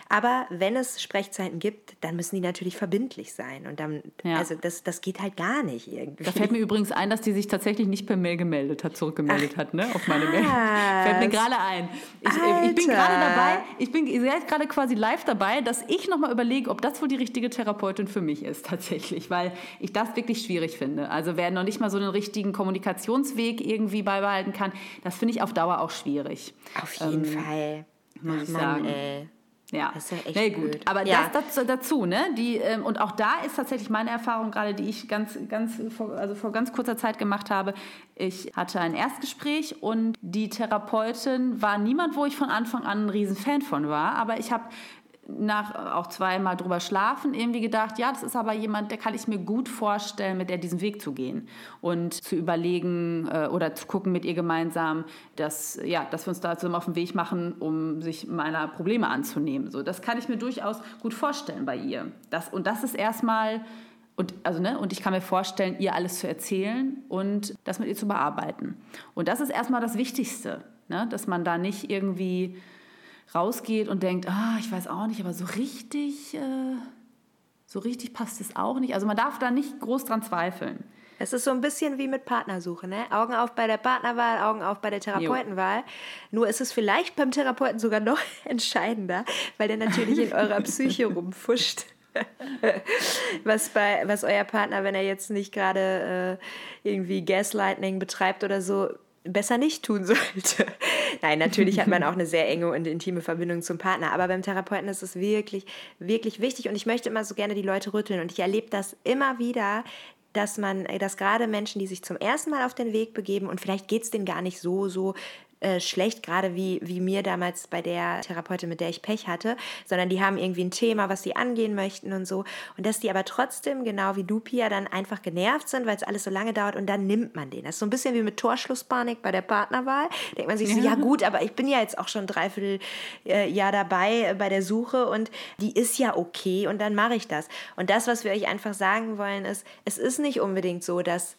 Aber wenn es Sprechzeiten gibt, dann müssen die natürlich verbindlich sein. Und dann, ja. also das, das geht halt gar nicht irgendwie. Da fällt mir übrigens ein, dass die sich tatsächlich nicht per Mail gemeldet hat, zurückgemeldet Ach, hat, ne? Auf meine Mail. Fällt mir gerade ein. Ich, äh, ich bin gerade dabei, ich bin gerade quasi live dabei, dass ich nochmal überlege, ob das wohl die richtige Therapeutin für mich ist, tatsächlich, weil ich das wirklich schwierig finde. Also wer noch nicht mal so einen richtigen Kommunikationsweg irgendwie beibehalten kann, das finde ich auf Dauer auch schwierig. Auf jeden ähm, Fall. Muss ich sagen. Ey. Ja, das ist ja echt nee, gut. Blöd. Aber ja. das, das, dazu, ne? Die, ähm, und auch da ist tatsächlich meine Erfahrung gerade, die ich ganz, ganz vor, also vor ganz kurzer Zeit gemacht habe. Ich hatte ein Erstgespräch und die Therapeutin war niemand, wo ich von Anfang an ein Riesenfan von war. Aber ich habe nach auch zweimal drüber schlafen irgendwie gedacht, ja, das ist aber jemand, der kann ich mir gut vorstellen, mit der diesen Weg zu gehen und zu überlegen äh, oder zu gucken mit ihr gemeinsam, dass, ja, dass wir uns da zusammen auf den Weg machen, um sich meiner Probleme anzunehmen. So, das kann ich mir durchaus gut vorstellen bei ihr. Das, und das ist erstmal und, also, ne, und ich kann mir vorstellen, ihr alles zu erzählen und das mit ihr zu bearbeiten. Und das ist erstmal das Wichtigste, ne, dass man da nicht irgendwie rausgeht und denkt, ah, ich weiß auch nicht, aber so richtig, äh, so richtig passt es auch nicht. Also man darf da nicht groß dran zweifeln. Es ist so ein bisschen wie mit Partnersuche, ne? Augen auf bei der Partnerwahl, Augen auf bei der Therapeutenwahl. Jo. Nur ist es vielleicht beim Therapeuten sogar noch entscheidender, weil der natürlich in eurer Psyche rumfuscht. was, bei, was euer Partner, wenn er jetzt nicht gerade äh, irgendwie Gaslighting betreibt oder so, besser nicht tun sollte. Nein, natürlich hat man auch eine sehr enge und intime Verbindung zum Partner, aber beim Therapeuten ist es wirklich, wirklich wichtig und ich möchte immer so gerne die Leute rütteln und ich erlebe das immer wieder, dass man, dass gerade Menschen, die sich zum ersten Mal auf den Weg begeben und vielleicht geht es denen gar nicht so, so äh, schlecht, gerade wie, wie mir damals bei der Therapeutin, mit der ich Pech hatte, sondern die haben irgendwie ein Thema, was sie angehen möchten und so. Und dass die aber trotzdem, genau wie du, Pia, dann einfach genervt sind, weil es alles so lange dauert und dann nimmt man den. Das ist so ein bisschen wie mit Torschlusspanik bei der Partnerwahl. Denkt man sich so, ja, ja gut, aber ich bin ja jetzt auch schon dreiviertel äh, Jahr dabei äh, bei der Suche und die ist ja okay und dann mache ich das. Und das, was wir euch einfach sagen wollen, ist, es ist nicht unbedingt so, dass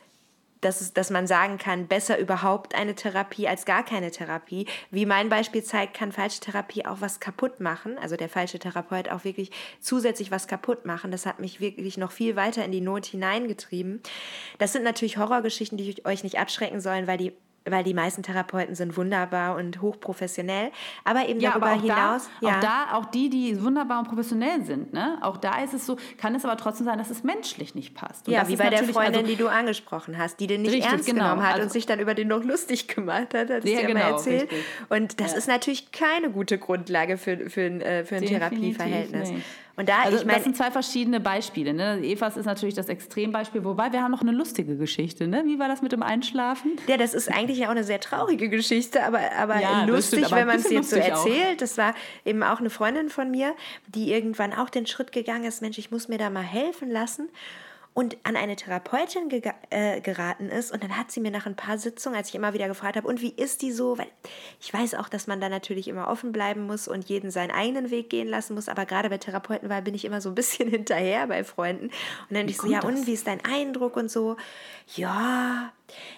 dass, es, dass man sagen kann, besser überhaupt eine Therapie als gar keine Therapie. Wie mein Beispiel zeigt, kann falsche Therapie auch was kaputt machen. Also der falsche Therapeut auch wirklich zusätzlich was kaputt machen. Das hat mich wirklich noch viel weiter in die Not hineingetrieben. Das sind natürlich Horrorgeschichten, die euch nicht abschrecken sollen, weil die weil die meisten Therapeuten sind wunderbar und hochprofessionell. Aber eben ja, darüber aber hinaus. Da, ja. Auch da, auch die, die wunderbar und professionell sind, ne? Auch da ist es so, kann es aber trotzdem sein, dass es menschlich nicht passt. Und ja, wie bei der Freundin, also, die du angesprochen hast, die den nicht richtig, ernst genau. genommen hat also, und sich dann über den noch lustig gemacht hat, hat ja, dir genau, erzählt. Richtig. Und das ja. ist natürlich keine gute Grundlage für, für, ein, äh, für ein Therapieverhältnis. Nicht. Und da, also, ich mein, das sind zwei verschiedene Beispiele. Ne? Evas ist natürlich das Extrembeispiel, wobei wir haben noch eine lustige Geschichte. Ne? Wie war das mit dem Einschlafen? Ja, das ist eigentlich ja auch eine sehr traurige Geschichte, aber, aber ja, lustig, stimmt, aber wenn man es jetzt so erzählt. Auch. Das war eben auch eine Freundin von mir, die irgendwann auch den Schritt gegangen ist, Mensch, ich muss mir da mal helfen lassen und an eine Therapeutin ge äh, geraten ist. Und dann hat sie mir nach ein paar Sitzungen, als ich immer wieder gefragt habe, und wie ist die so? Weil ich weiß auch, dass man da natürlich immer offen bleiben muss und jeden seinen eigenen Weg gehen lassen muss. Aber gerade bei Therapeutenwahl bin ich immer so ein bisschen hinterher bei Freunden. Und dann ich so, ja, das? und wie ist dein Eindruck und so? Ja,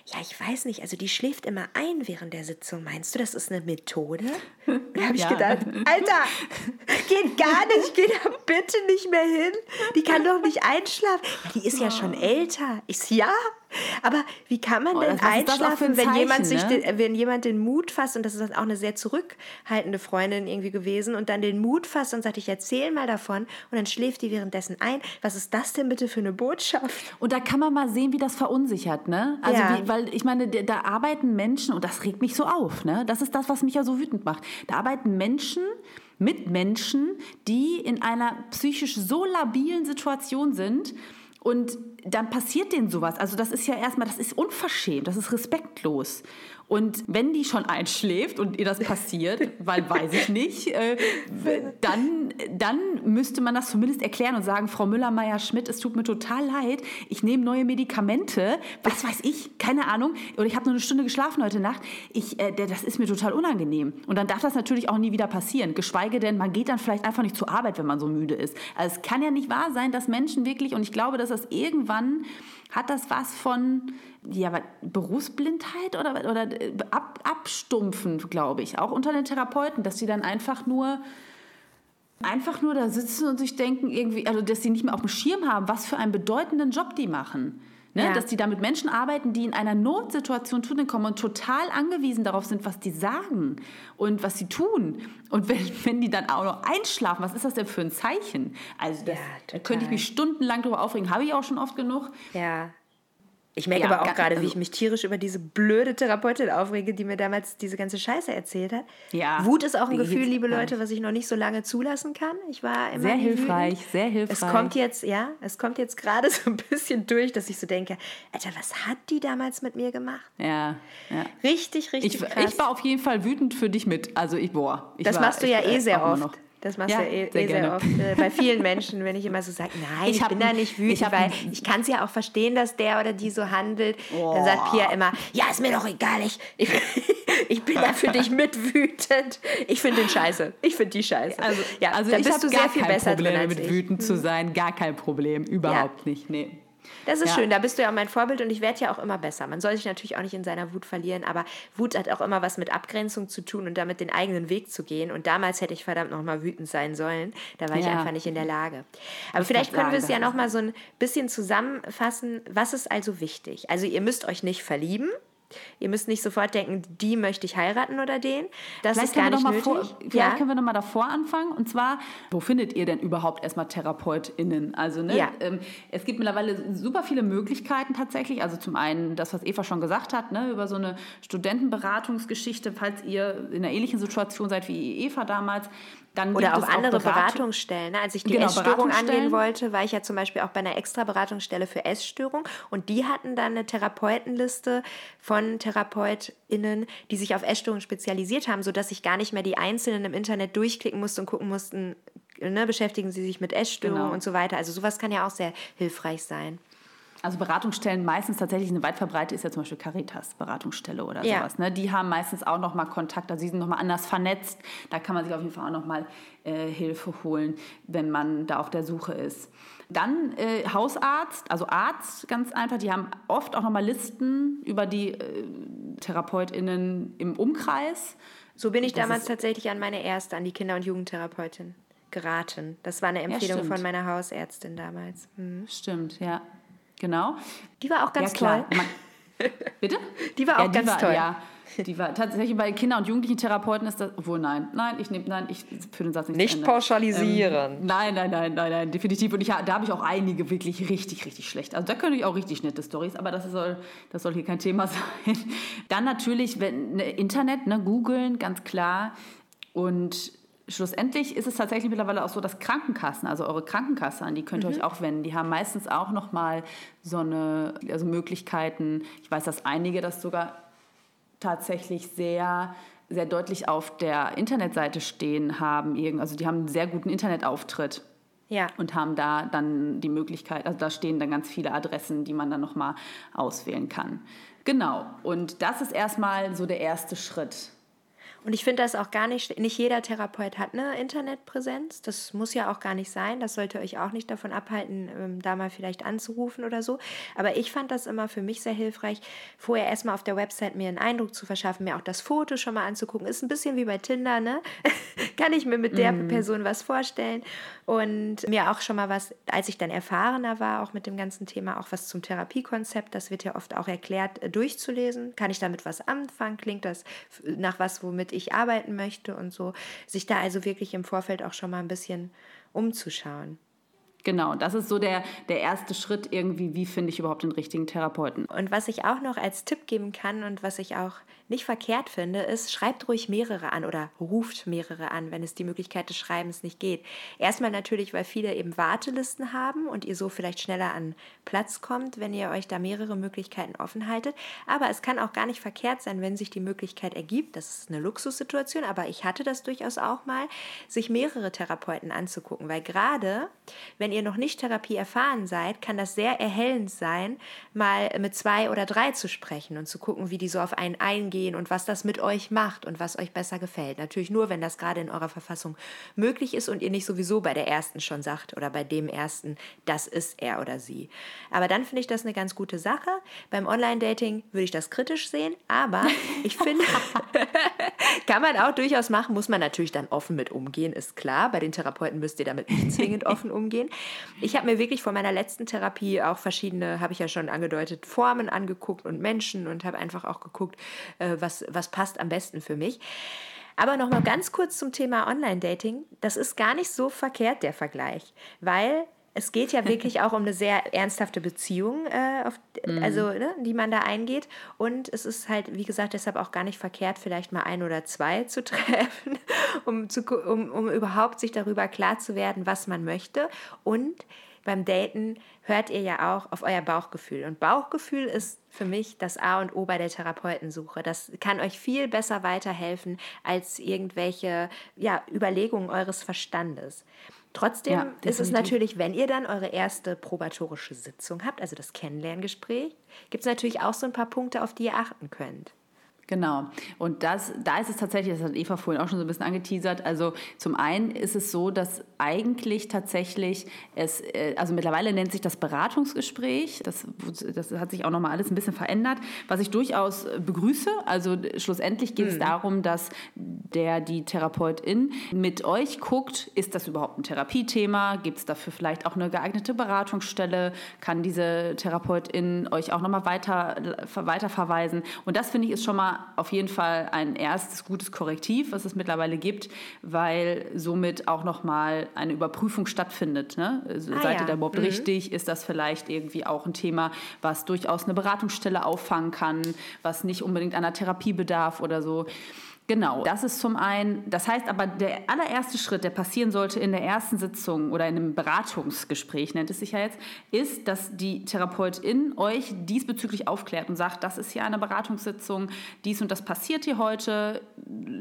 ja, ich weiß nicht, also die schläft immer ein während der Sitzung. Meinst du, das ist eine Methode? Da habe ich ja. gedacht, Alter, geht gar nicht, geh da bitte nicht mehr hin. Die kann doch nicht einschlafen. Die ist ja schon älter. Ich ja, aber wie kann man oh, denn einschlafen, ein wenn jemand sich, ne? den, wenn jemand den Mut fasst und das ist auch eine sehr zurückhaltende Freundin irgendwie gewesen und dann den Mut fasst und sagt, ich erzähle mal davon und dann schläft die währenddessen ein. Was ist das denn bitte für eine Botschaft? Und da kann man mal sehen, wie das verunsichert, ne? Also ja. wie, weil ich meine, da arbeiten Menschen und das regt mich so auf, ne? Das ist das, was mich ja so wütend macht. Da arbeiten Menschen mit Menschen, die in einer psychisch so labilen Situation sind und dann passiert denen sowas. Also das ist ja erstmal, das ist unverschämt, das ist respektlos. Und wenn die schon einschläft und ihr das passiert, weil weiß ich nicht, äh, dann, dann müsste man das zumindest erklären und sagen, Frau Müller-Meyer-Schmidt, es tut mir total leid, ich nehme neue Medikamente, was weiß ich, keine Ahnung, oder ich habe nur eine Stunde geschlafen heute Nacht, ich, äh, das ist mir total unangenehm. Und dann darf das natürlich auch nie wieder passieren, geschweige denn, man geht dann vielleicht einfach nicht zur Arbeit, wenn man so müde ist. Also es kann ja nicht wahr sein, dass Menschen wirklich, und ich glaube, dass das irgendwann hat das was von ja, Berufsblindheit oder, oder äh, ab, Abstumpfen, glaube ich, auch unter den Therapeuten, dass sie dann einfach nur einfach nur da sitzen und sich denken, irgendwie, also dass sie nicht mehr auf dem Schirm haben, was für einen bedeutenden Job die machen. Ne? Ja. Dass die da mit Menschen arbeiten, die in einer Notsituation zu denen kommen und total angewiesen darauf sind, was die sagen und was sie tun. Und wenn, wenn die dann auch noch einschlafen, was ist das denn für ein Zeichen? Also das, ja, da könnte ich mich stundenlang darüber aufregen, habe ich auch schon oft genug. Ja. Ich merke ja, aber auch gerade, wie ich also mich tierisch über diese blöde Therapeutin aufrege, die mir damals diese ganze Scheiße erzählt hat. Ja. Wut ist auch ein Gefühl, liebe Leute, was ich noch nicht so lange zulassen kann. Ich war immer sehr hilfreich, wütend. sehr hilfreich. Es kommt jetzt, ja, es kommt jetzt gerade so ein bisschen durch, dass ich so denke, Alter, was hat die damals mit mir gemacht? Ja, ja. Richtig, richtig ich, krass. Ich war auf jeden Fall wütend für dich mit. Also ich, boah. Ich das war, machst du ja eh sehr oft. Das machst ja, du eh, sehr, eh sehr, oft äh, bei vielen Menschen, wenn ich immer so sage, nein, ich, ich bin da nicht wütend, ich weil ich kann es ja auch verstehen, dass der oder die so handelt. Oh. Dann sagt Pia immer, ja, ist mir doch egal, ich, ich, ich bin da für dich mit wütend. Ich finde den scheiße. Ich finde die scheiße. Also, ja, also da bist du sehr viel besser Problem, drin als mit ich. wütend zu hm. sein, gar kein Problem, überhaupt ja. nicht, nee. Das ist ja. schön, da bist du ja auch mein Vorbild und ich werde ja auch immer besser. Man soll sich natürlich auch nicht in seiner Wut verlieren, aber Wut hat auch immer was mit Abgrenzung zu tun und damit den eigenen Weg zu gehen. Und damals hätte ich verdammt nochmal wütend sein sollen. Da war ja. ich einfach nicht in der Lage. Aber ich vielleicht können wir es ja nochmal so ein bisschen zusammenfassen. Was ist also wichtig? Also ihr müsst euch nicht verlieben. Ihr müsst nicht sofort denken, die möchte ich heiraten oder den. Das vielleicht ist gar nicht nötig. Vor, vielleicht ja? können wir noch mal davor anfangen. Und zwar, wo findet ihr denn überhaupt erstmal TherapeutInnen? Also, ne, ja. ähm, es gibt mittlerweile super viele Möglichkeiten tatsächlich. Also zum einen das, was Eva schon gesagt hat, ne, über so eine Studentenberatungsgeschichte, falls ihr in einer ähnlichen Situation seid wie Eva damals. Dann Oder auch andere auch Beratungsstellen. Ne? Als ich die genau, Essstörung angehen wollte, war ich ja zum Beispiel auch bei einer extra Beratungsstelle für Essstörung und die hatten dann eine Therapeutenliste von TherapeutInnen, die sich auf Essstörungen spezialisiert haben, sodass ich gar nicht mehr die Einzelnen im Internet durchklicken musste und gucken mussten, ne, beschäftigen sie sich mit Essstörungen genau. und so weiter. Also sowas kann ja auch sehr hilfreich sein also Beratungsstellen meistens tatsächlich eine weit verbreitete ist ja zum Beispiel Caritas Beratungsstelle oder ja. sowas. Ne? Die haben meistens auch noch mal Kontakt, also sie sind noch mal anders vernetzt. Da kann man sich auf jeden Fall auch noch mal äh, Hilfe holen, wenn man da auf der Suche ist. Dann äh, Hausarzt, also Arzt, ganz einfach. Die haben oft auch noch mal Listen über die äh, TherapeutInnen im Umkreis. So bin ich das damals tatsächlich an meine erste, an die Kinder- und Jugendtherapeutin geraten. Das war eine Empfehlung ja, von meiner Hausärztin damals. Mhm. Stimmt, ja. Genau. Die war auch ganz ja, toll. Man, bitte? Die war auch ja, ganz war, toll. Ja, die war tatsächlich bei Kinder- und jugendlichen Therapeuten ist das, obwohl nein, nein, ich nehme, nein, ich für den Satz nicht Nicht pauschalisieren. Ähm, nein, nein, nein, nein, nein, definitiv. Und ich, da habe ich auch einige wirklich richtig, richtig schlecht. Also da könnte ich auch richtig nette Stories, aber das soll, das soll hier kein Thema sein. Dann natürlich, wenn, ne, Internet, ne, googeln, ganz klar. Und schlussendlich ist es tatsächlich mittlerweile auch so, dass Krankenkassen, also eure Krankenkasse, an die könnt ihr mhm. euch auch wenden, die haben meistens auch nochmal so eine, also Möglichkeiten. Ich weiß, dass einige das sogar tatsächlich sehr sehr deutlich auf der Internetseite stehen haben. Also die haben einen sehr guten Internetauftritt. Ja. Und haben da dann die Möglichkeit, also da stehen dann ganz viele Adressen, die man dann nochmal auswählen kann. Genau. Und das ist erstmal so der erste Schritt. Und ich finde das auch gar nicht, nicht jeder Therapeut hat eine Internetpräsenz. Das muss ja auch gar nicht sein. Das sollte euch auch nicht davon abhalten, ähm, da mal vielleicht anzurufen oder so. Aber ich fand das immer für mich sehr hilfreich, vorher erstmal auf der Website mir einen Eindruck zu verschaffen, mir auch das Foto schon mal anzugucken. Ist ein bisschen wie bei Tinder, ne? Kann ich mir mit der mm. Person was vorstellen und mir auch schon mal was, als ich dann erfahrener war, auch mit dem ganzen Thema, auch was zum Therapiekonzept, das wird ja oft auch erklärt, äh, durchzulesen. Kann ich damit was anfangen? Klingt das nach was, womit ich arbeiten möchte und so. Sich da also wirklich im Vorfeld auch schon mal ein bisschen umzuschauen. Genau, das ist so der, der erste Schritt irgendwie, wie finde ich überhaupt den richtigen Therapeuten. Und was ich auch noch als Tipp geben kann und was ich auch nicht verkehrt finde, ist, schreibt ruhig mehrere an oder ruft mehrere an, wenn es die Möglichkeit des Schreibens nicht geht. Erstmal natürlich, weil viele eben Wartelisten haben und ihr so vielleicht schneller an Platz kommt, wenn ihr euch da mehrere Möglichkeiten offen haltet. Aber es kann auch gar nicht verkehrt sein, wenn sich die Möglichkeit ergibt, das ist eine Luxussituation, aber ich hatte das durchaus auch mal, sich mehrere Therapeuten anzugucken, weil gerade wenn ihr noch nicht Therapie erfahren seid, kann das sehr erhellend sein, mal mit zwei oder drei zu sprechen und zu gucken, wie die so auf einen eingehen gehen und was das mit euch macht und was euch besser gefällt. Natürlich nur, wenn das gerade in eurer Verfassung möglich ist und ihr nicht sowieso bei der ersten schon sagt oder bei dem ersten, das ist er oder sie. Aber dann finde ich das eine ganz gute Sache. Beim Online-Dating würde ich das kritisch sehen, aber ich finde, kann man auch durchaus machen, muss man natürlich dann offen mit umgehen, ist klar. Bei den Therapeuten müsst ihr damit nicht zwingend offen umgehen. Ich habe mir wirklich vor meiner letzten Therapie auch verschiedene, habe ich ja schon angedeutet, Formen angeguckt und Menschen und habe einfach auch geguckt, äh, was, was passt am besten für mich. Aber noch mal ganz kurz zum Thema Online-Dating. Das ist gar nicht so verkehrt, der Vergleich, weil es geht ja wirklich auch um eine sehr ernsthafte Beziehung, äh, auf, mhm. also ne, die man da eingeht. Und es ist halt, wie gesagt, deshalb auch gar nicht verkehrt, vielleicht mal ein oder zwei zu treffen, um, zu, um, um überhaupt sich darüber klar zu werden, was man möchte. Und beim Daten hört ihr ja auch auf euer Bauchgefühl. Und Bauchgefühl ist für mich das A und O bei der Therapeutensuche. Das kann euch viel besser weiterhelfen als irgendwelche ja, Überlegungen eures Verstandes. Trotzdem ja, ist es natürlich, wenn ihr dann eure erste probatorische Sitzung habt, also das Kennenlerngespräch, gibt es natürlich auch so ein paar Punkte, auf die ihr achten könnt. Genau. Und das, da ist es tatsächlich, das hat Eva vorhin auch schon so ein bisschen angeteasert. Also zum einen ist es so, dass eigentlich tatsächlich es, äh, also mittlerweile nennt sich das Beratungsgespräch. Das, das hat sich auch nochmal alles ein bisschen verändert, was ich durchaus begrüße. Also schlussendlich geht es mhm. darum, dass der, die Therapeutin mit euch guckt, ist das überhaupt ein Therapiethema? Gibt es dafür vielleicht auch eine geeignete Beratungsstelle? Kann diese Therapeutin euch auch nochmal weiter, weiter verweisen? Und das finde ich ist schon mal auf jeden Fall ein erstes gutes Korrektiv, was es mittlerweile gibt, weil somit auch nochmal eine Überprüfung stattfindet. Ne? Also, ah, seid ihr da überhaupt mhm. richtig? Ist das vielleicht irgendwie auch ein Thema, was durchaus eine Beratungsstelle auffangen kann, was nicht unbedingt einer Therapie bedarf oder so? Genau, das ist zum einen, das heißt aber, der allererste Schritt, der passieren sollte in der ersten Sitzung oder in einem Beratungsgespräch, nennt es sich ja jetzt, ist, dass die Therapeutin euch diesbezüglich aufklärt und sagt, das ist hier eine Beratungssitzung, dies und das passiert hier heute,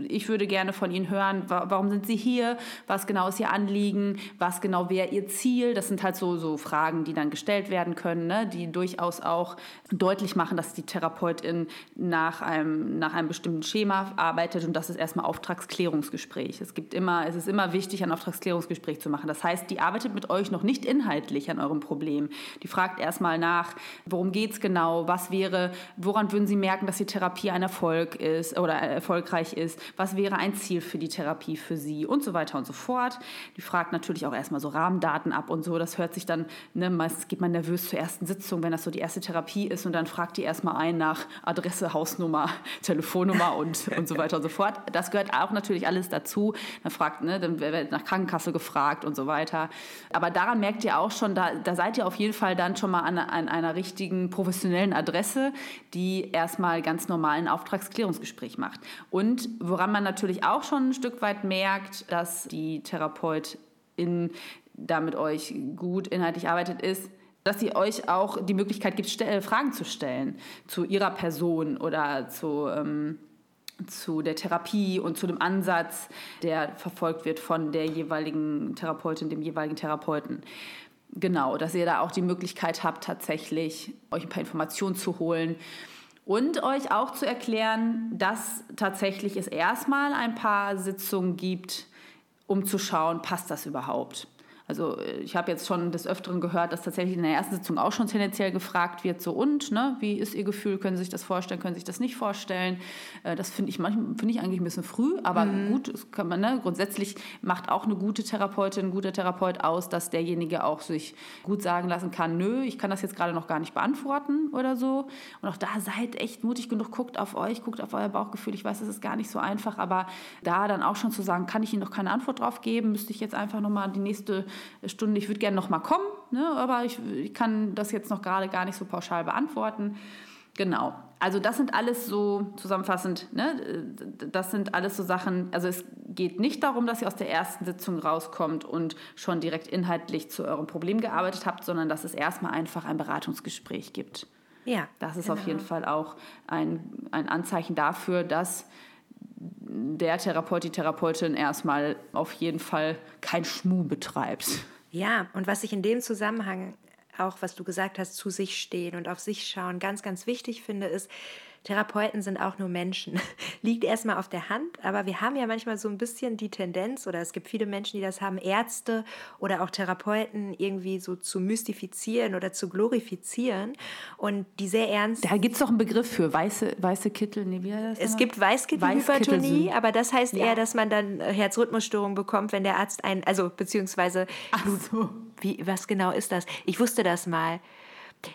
ich würde gerne von Ihnen hören, warum sind Sie hier, was genau ist Ihr Anliegen, was genau wäre Ihr Ziel, das sind halt so, so Fragen, die dann gestellt werden können, ne, die durchaus auch deutlich machen, dass die Therapeutin nach einem, nach einem bestimmten Schema arbeitet, geleitet und das ist erstmal Auftragsklärungsgespräch. Es gibt immer, es ist immer wichtig, ein Auftragsklärungsgespräch zu machen. Das heißt, die arbeitet mit euch noch nicht inhaltlich an eurem Problem. Die fragt erstmal nach, worum geht es genau, was wäre, woran würden Sie merken, dass die Therapie ein Erfolg ist oder erfolgreich ist, was wäre ein Ziel für die Therapie für Sie und so weiter und so fort. Die fragt natürlich auch erstmal so Rahmendaten ab und so. Das hört sich dann, ne, meistens geht man nervös zur ersten Sitzung, wenn das so die erste Therapie ist und dann fragt die erstmal ein nach Adresse, Hausnummer, Telefonnummer und, und so weiter und so so fort. Das gehört auch natürlich alles dazu. Dann fragt, ne, dann wird nach Krankenkasse gefragt und so weiter. Aber daran merkt ihr auch schon, da, da seid ihr auf jeden Fall dann schon mal an, an einer richtigen professionellen Adresse, die erstmal ganz normalen Auftragsklärungsgespräch macht. Und woran man natürlich auch schon ein Stück weit merkt, dass die Therapeutin da mit euch gut inhaltlich arbeitet, ist, dass sie euch auch die Möglichkeit gibt, Fragen zu stellen zu ihrer Person oder zu ähm, zu der Therapie und zu dem Ansatz, der verfolgt wird von der jeweiligen Therapeutin, dem jeweiligen Therapeuten. Genau, dass ihr da auch die Möglichkeit habt, tatsächlich euch ein paar Informationen zu holen und euch auch zu erklären, dass tatsächlich es erstmal ein paar Sitzungen gibt, um zu schauen, passt das überhaupt. Also äh, ich habe jetzt schon des Öfteren gehört, dass tatsächlich in der ersten Sitzung auch schon tendenziell gefragt wird, so und, ne, wie ist Ihr Gefühl, können Sie sich das vorstellen, können Sie sich das nicht vorstellen. Äh, das finde ich manchmal finde ich eigentlich ein bisschen früh, aber mhm. gut, kann man, ne, grundsätzlich macht auch eine gute Therapeutin, ein guter Therapeut aus, dass derjenige auch sich gut sagen lassen kann, nö, ich kann das jetzt gerade noch gar nicht beantworten oder so. Und auch da seid echt mutig genug, guckt auf euch, guckt auf euer Bauchgefühl. Ich weiß, das ist gar nicht so einfach, aber da dann auch schon zu sagen, kann ich Ihnen noch keine Antwort drauf geben, müsste ich jetzt einfach nochmal die nächste Stunde, ich würde gerne noch mal kommen, ne, aber ich, ich kann das jetzt noch gerade gar nicht so pauschal beantworten. Genau. Also das sind alles so zusammenfassend, ne, das sind alles so Sachen, also es geht nicht darum, dass ihr aus der ersten Sitzung rauskommt und schon direkt inhaltlich zu eurem Problem gearbeitet habt, sondern dass es erstmal einfach ein Beratungsgespräch gibt. Ja. Das ist genau. auf jeden Fall auch ein, ein Anzeichen dafür, dass der Therapeut, die Therapeutin erstmal auf jeden Fall kein Schmuh betreibt. Ja, und was ich in dem Zusammenhang auch, was du gesagt hast, zu sich stehen und auf sich schauen, ganz, ganz wichtig finde, ist, Therapeuten sind auch nur Menschen. Liegt erstmal auf der Hand, aber wir haben ja manchmal so ein bisschen die Tendenz, oder es gibt viele Menschen, die das haben, Ärzte oder auch Therapeuten irgendwie so zu mystifizieren oder zu glorifizieren und die sehr ernst. Da gibt es doch einen Begriff für weiße, weiße Kittel. Nee, wie das es gibt Weißkittelhypertonie, aber das heißt ja. eher, dass man dann Herzrhythmusstörungen bekommt, wenn der Arzt ein, also beziehungsweise, Ach so. wie, was genau ist das? Ich wusste das mal.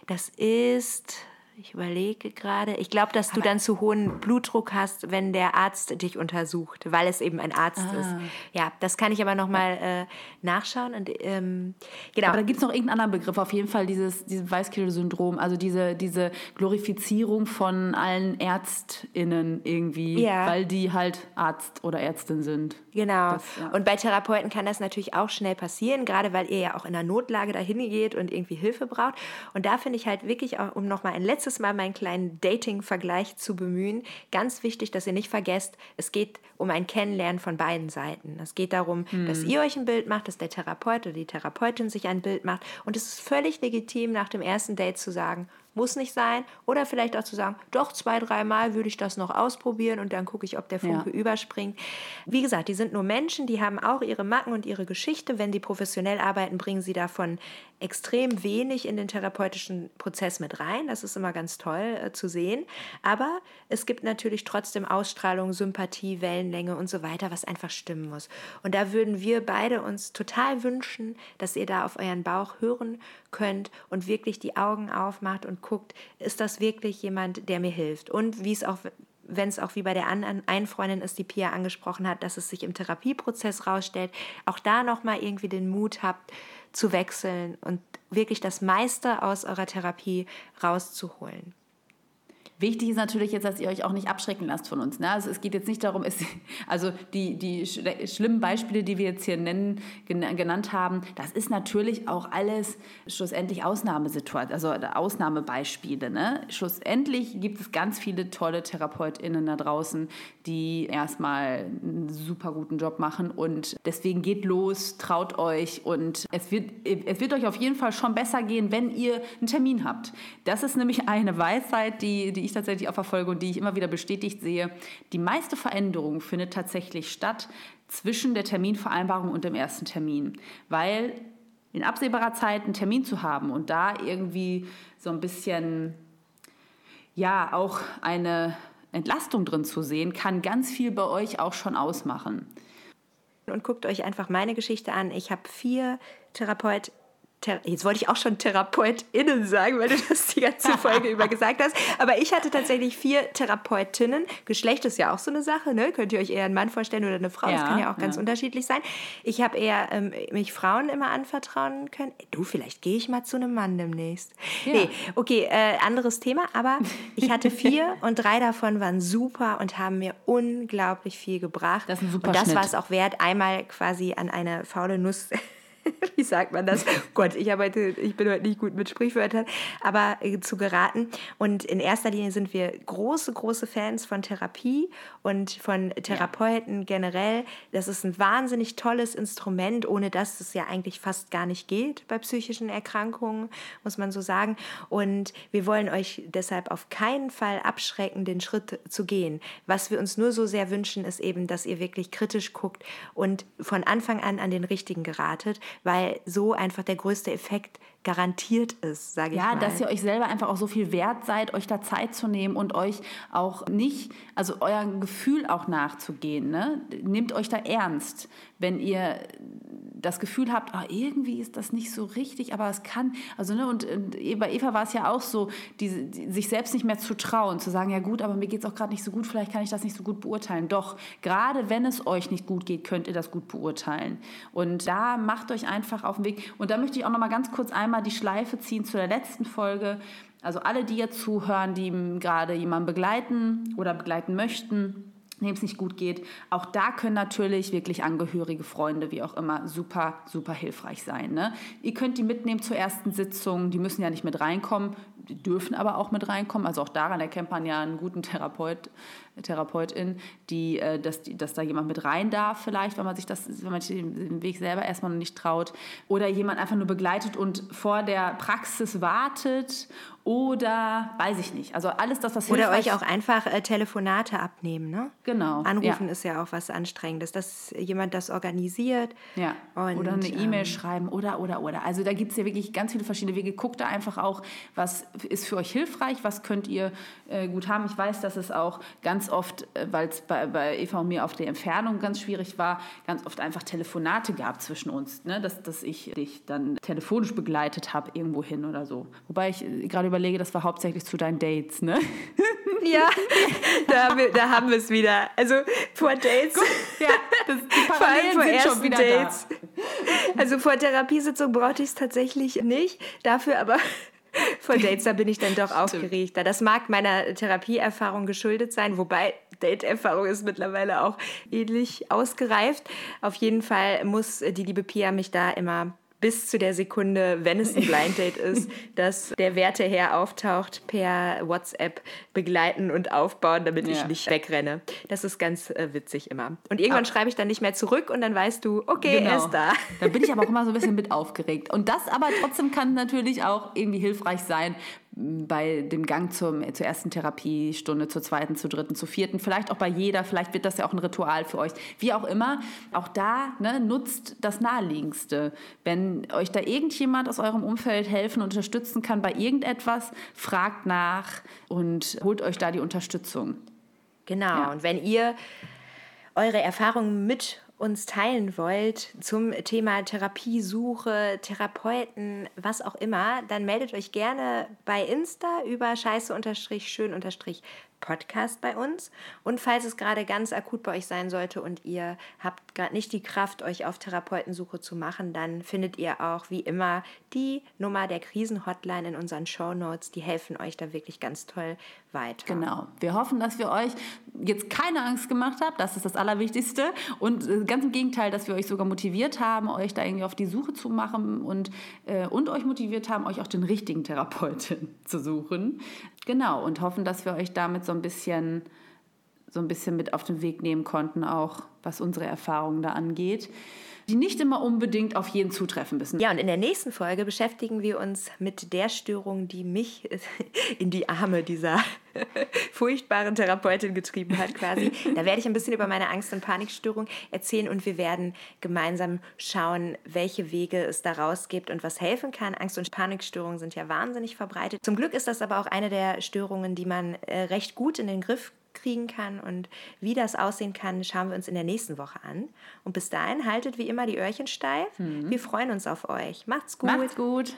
Das ist Ich überlege gerade. Ich glaube, dass du dann zu hohen Blutdruck hast, wenn der Arzt dich untersucht, weil es eben ein Arzt ah. ist. Ja, das kann ich aber nochmal äh, nachschauen. Und, ähm, genau. Aber da gibt es noch irgendeinen anderen Begriff. Auf jeden Fall dieses, dieses Weißkittel-Syndrom, also diese, diese Glorifizierung von allen ÄrztInnen irgendwie, ja. weil die halt Arzt oder Ärztin sind. Genau. Das, ja. Und bei Therapeuten kann das natürlich auch schnell passieren, gerade weil ihr ja auch in einer Notlage dahin geht und irgendwie Hilfe braucht. Und da finde ich halt wirklich, auch, um nochmal ein letztes Mal meinen kleinen Dating-Vergleich zu bemühen, ganz wichtig, dass ihr nicht vergesst, es geht um ein Kennenlernen von beiden Seiten. Es geht darum, hm. dass ihr euch ein Bild macht, dass der Therapeut oder die Therapeutin sich ein Bild macht. Und es ist völlig legitim, nach dem ersten Date zu sagen, muss nicht sein. Oder vielleicht auch zu sagen, doch, zwei, dreimal würde ich das noch ausprobieren und dann gucke ich, ob der Funke ja. überspringt. Wie gesagt, die sind nur Menschen, die haben auch ihre Macken und ihre Geschichte. Wenn sie professionell arbeiten, bringen sie davon extrem wenig in den therapeutischen Prozess mit rein. Das ist immer ganz toll äh, zu sehen. Aber es gibt natürlich trotzdem Ausstrahlung, Sympathie, Wellenlänge und so weiter, was einfach stimmen muss. Und da würden wir beide uns total wünschen, dass ihr da auf euren Bauch hören könnt und wirklich die Augen aufmacht und guckt, ist das wirklich jemand, der mir hilft? Und wie es auch wenn es auch wie bei der anderen einen Freundin ist, die Pia angesprochen hat, dass es sich im Therapieprozess rausstellt, auch da nochmal irgendwie den Mut habt, zu wechseln und wirklich das meiste aus eurer Therapie rauszuholen. Wichtig ist natürlich jetzt, dass ihr euch auch nicht abschrecken lasst von uns. Ne? Also es geht jetzt nicht darum, es, also die, die schlimmen Beispiele, die wir jetzt hier nennen, genannt haben, das ist natürlich auch alles schlussendlich Ausnahmesituation, also Ausnahmebeispiele. Ne? Schlussendlich gibt es ganz viele tolle TherapeutInnen da draußen, die erstmal einen super guten Job machen und deswegen geht los, traut euch und es wird, es wird euch auf jeden Fall schon besser gehen, wenn ihr einen Termin habt. Das ist nämlich eine Weisheit, die, die ich ich tatsächlich auch verfolge und die ich immer wieder bestätigt sehe, die meiste Veränderung findet tatsächlich statt zwischen der Terminvereinbarung und dem ersten Termin, weil in absehbarer Zeit einen Termin zu haben und da irgendwie so ein bisschen, ja, auch eine Entlastung drin zu sehen, kann ganz viel bei euch auch schon ausmachen. Und guckt euch einfach meine Geschichte an. Ich habe vier Therapeut jetzt wollte ich auch schon TherapeutInnen sagen, weil du das die ganze Folge über gesagt hast. Aber ich hatte tatsächlich vier Therapeutinnen. Geschlecht ist ja auch so eine Sache, ne? Könnt ihr euch eher einen Mann vorstellen oder eine Frau? Ja, das kann ja auch ganz ja. unterschiedlich sein. Ich habe eher ähm, mich Frauen immer anvertrauen können. Du, vielleicht gehe ich mal zu einem Mann demnächst. Ja. Nee, okay, äh, anderes Thema. Aber ich hatte vier und drei davon waren super und haben mir unglaublich viel gebracht. Das ist ein super Und das war es auch wert, einmal quasi an eine faule Nuss wie sagt man das? Gott, ich, arbeite, ich bin heute nicht gut mit Sprichwörtern, aber äh, zu geraten. Und in erster Linie sind wir große, große Fans von Therapie und von Therapeuten ja. generell. Das ist ein wahnsinnig tolles Instrument, ohne dass es ja eigentlich fast gar nicht geht bei psychischen Erkrankungen, muss man so sagen. Und wir wollen euch deshalb auf keinen Fall abschrecken, den Schritt zu gehen. Was wir uns nur so sehr wünschen, ist eben, dass ihr wirklich kritisch guckt und von Anfang an an den richtigen geratet, weil so einfach der größte Effekt garantiert ist, sage ich ja, mal. Ja, dass ihr euch selber einfach auch so viel wert seid, euch da Zeit zu nehmen und euch auch nicht, also eurem Gefühl auch nachzugehen. Ne? Nehmt euch da ernst, wenn ihr das Gefühl habt, oh, irgendwie ist das nicht so richtig, aber es kann, also ne, und, und bei Eva war es ja auch so, die, die, sich selbst nicht mehr zu trauen, zu sagen, ja gut, aber mir geht es auch gerade nicht so gut, vielleicht kann ich das nicht so gut beurteilen. Doch, gerade wenn es euch nicht gut geht, könnt ihr das gut beurteilen. Und da macht euch einfach auf den Weg. Und da möchte ich auch noch mal ganz kurz einmal die Schleife ziehen zu der letzten Folge. Also alle, die jetzt zuhören, die gerade jemanden begleiten oder begleiten möchten, dem es nicht gut geht. Auch da können natürlich wirklich Angehörige, Freunde, wie auch immer, super, super hilfreich sein. Ne? Ihr könnt die mitnehmen zur ersten Sitzung, die müssen ja nicht mit reinkommen, die dürfen aber auch mit reinkommen. Also auch daran erkennt man ja einen guten Therapeut, Therapeutin, die, äh, dass, die, dass da jemand mit rein darf vielleicht, wenn man sich das, wenn man sich den Weg selber erstmal noch nicht traut. Oder jemand einfach nur begleitet und vor der Praxis wartet oder weiß ich nicht. Also alles das, was Oder euch auch einfach äh, Telefonate abnehmen, ne? Genau. Anrufen ja. ist ja auch was Anstrengendes, dass jemand das organisiert. Ja. Und, oder eine E-Mail ähm, schreiben oder, oder, oder. Also da gibt es ja wirklich ganz viele verschiedene Wege. Guckt da einfach auch, was ist für euch hilfreich, was könnt ihr äh, gut haben. Ich weiß, dass es auch ganz oft, äh, weil es bei, bei Eva und mir auf der Entfernung ganz schwierig war, ganz oft einfach Telefonate gab zwischen uns, ne? dass, dass ich dich dann telefonisch begleitet habe irgendwo hin oder so. Wobei ich äh, gerade überlege, das war hauptsächlich zu deinen Dates, ne? Ja, da haben wir, da haben wir es wieder. Also vor Dates. Gut, ja, das, die vor allem vor ersten Dates. Da. Also vor Therapiesitzung brauchte ich es tatsächlich nicht. Dafür aber vor Dates, da bin ich dann doch aufgeregter. Das mag meiner Therapieerfahrung geschuldet sein, wobei Date-Erfahrung ist mittlerweile auch ähnlich ausgereift. Auf jeden Fall muss die liebe Pia mich da immer bis zu der Sekunde, wenn es ein Blind Date ist, dass der Werteherr auftaucht, per WhatsApp begleiten und aufbauen, damit ja. ich nicht wegrenne. Das ist ganz äh, witzig immer. Und irgendwann schreibe ich dann nicht mehr zurück und dann weißt du, okay, genau. er ist da. Da bin ich aber auch immer so ein bisschen mit aufgeregt. Und das aber trotzdem kann natürlich auch irgendwie hilfreich sein, bei dem Gang zum, zur ersten Therapiestunde, zur zweiten, zur dritten, zur vierten, vielleicht auch bei jeder, vielleicht wird das ja auch ein Ritual für euch. Wie auch immer, auch da ne, nutzt das Naheliegendste. Wenn euch da irgendjemand aus eurem Umfeld helfen und unterstützen kann bei irgendetwas, fragt nach und holt euch da die Unterstützung. Genau, ja. und wenn ihr eure Erfahrungen mit uns teilen wollt zum Thema Therapiesuche, Therapeuten, was auch immer, dann meldet euch gerne bei Insta über scheiße-schön- Podcast bei uns. Und falls es gerade ganz akut bei euch sein sollte und ihr habt gerade nicht die Kraft, euch auf Therapeutensuche zu machen, dann findet ihr auch wie immer die Nummer der Krisenhotline in unseren Show Notes. Die helfen euch da wirklich ganz toll weiter. Genau. Wir hoffen, dass wir euch jetzt keine Angst gemacht habt. Das ist das Allerwichtigste. Und äh, ganz im Gegenteil, dass wir euch sogar motiviert haben, euch da irgendwie auf die Suche zu machen und, äh, und euch motiviert haben, euch auch den richtigen Therapeuten zu suchen. Genau. Und hoffen, dass wir euch damit so ein bisschen so ein bisschen mit auf den Weg nehmen konnten, auch was unsere Erfahrungen da angeht die nicht immer unbedingt auf jeden zutreffen müssen. Ja, und in der nächsten Folge beschäftigen wir uns mit der Störung, die mich in die Arme dieser furchtbaren Therapeutin getrieben hat, quasi. Da werde ich ein bisschen über meine Angst- und Panikstörung erzählen und wir werden gemeinsam schauen, welche Wege es daraus gibt und was helfen kann. Angst- und Panikstörungen sind ja wahnsinnig verbreitet. Zum Glück ist das aber auch eine der Störungen, die man äh, recht gut in den Griff kriegen kann und wie das aussehen kann, schauen wir uns in der nächsten Woche an. Und bis dahin haltet wie immer die Öhrchen steif. Mhm. Wir freuen uns auf euch. Macht's gut. Macht's gut.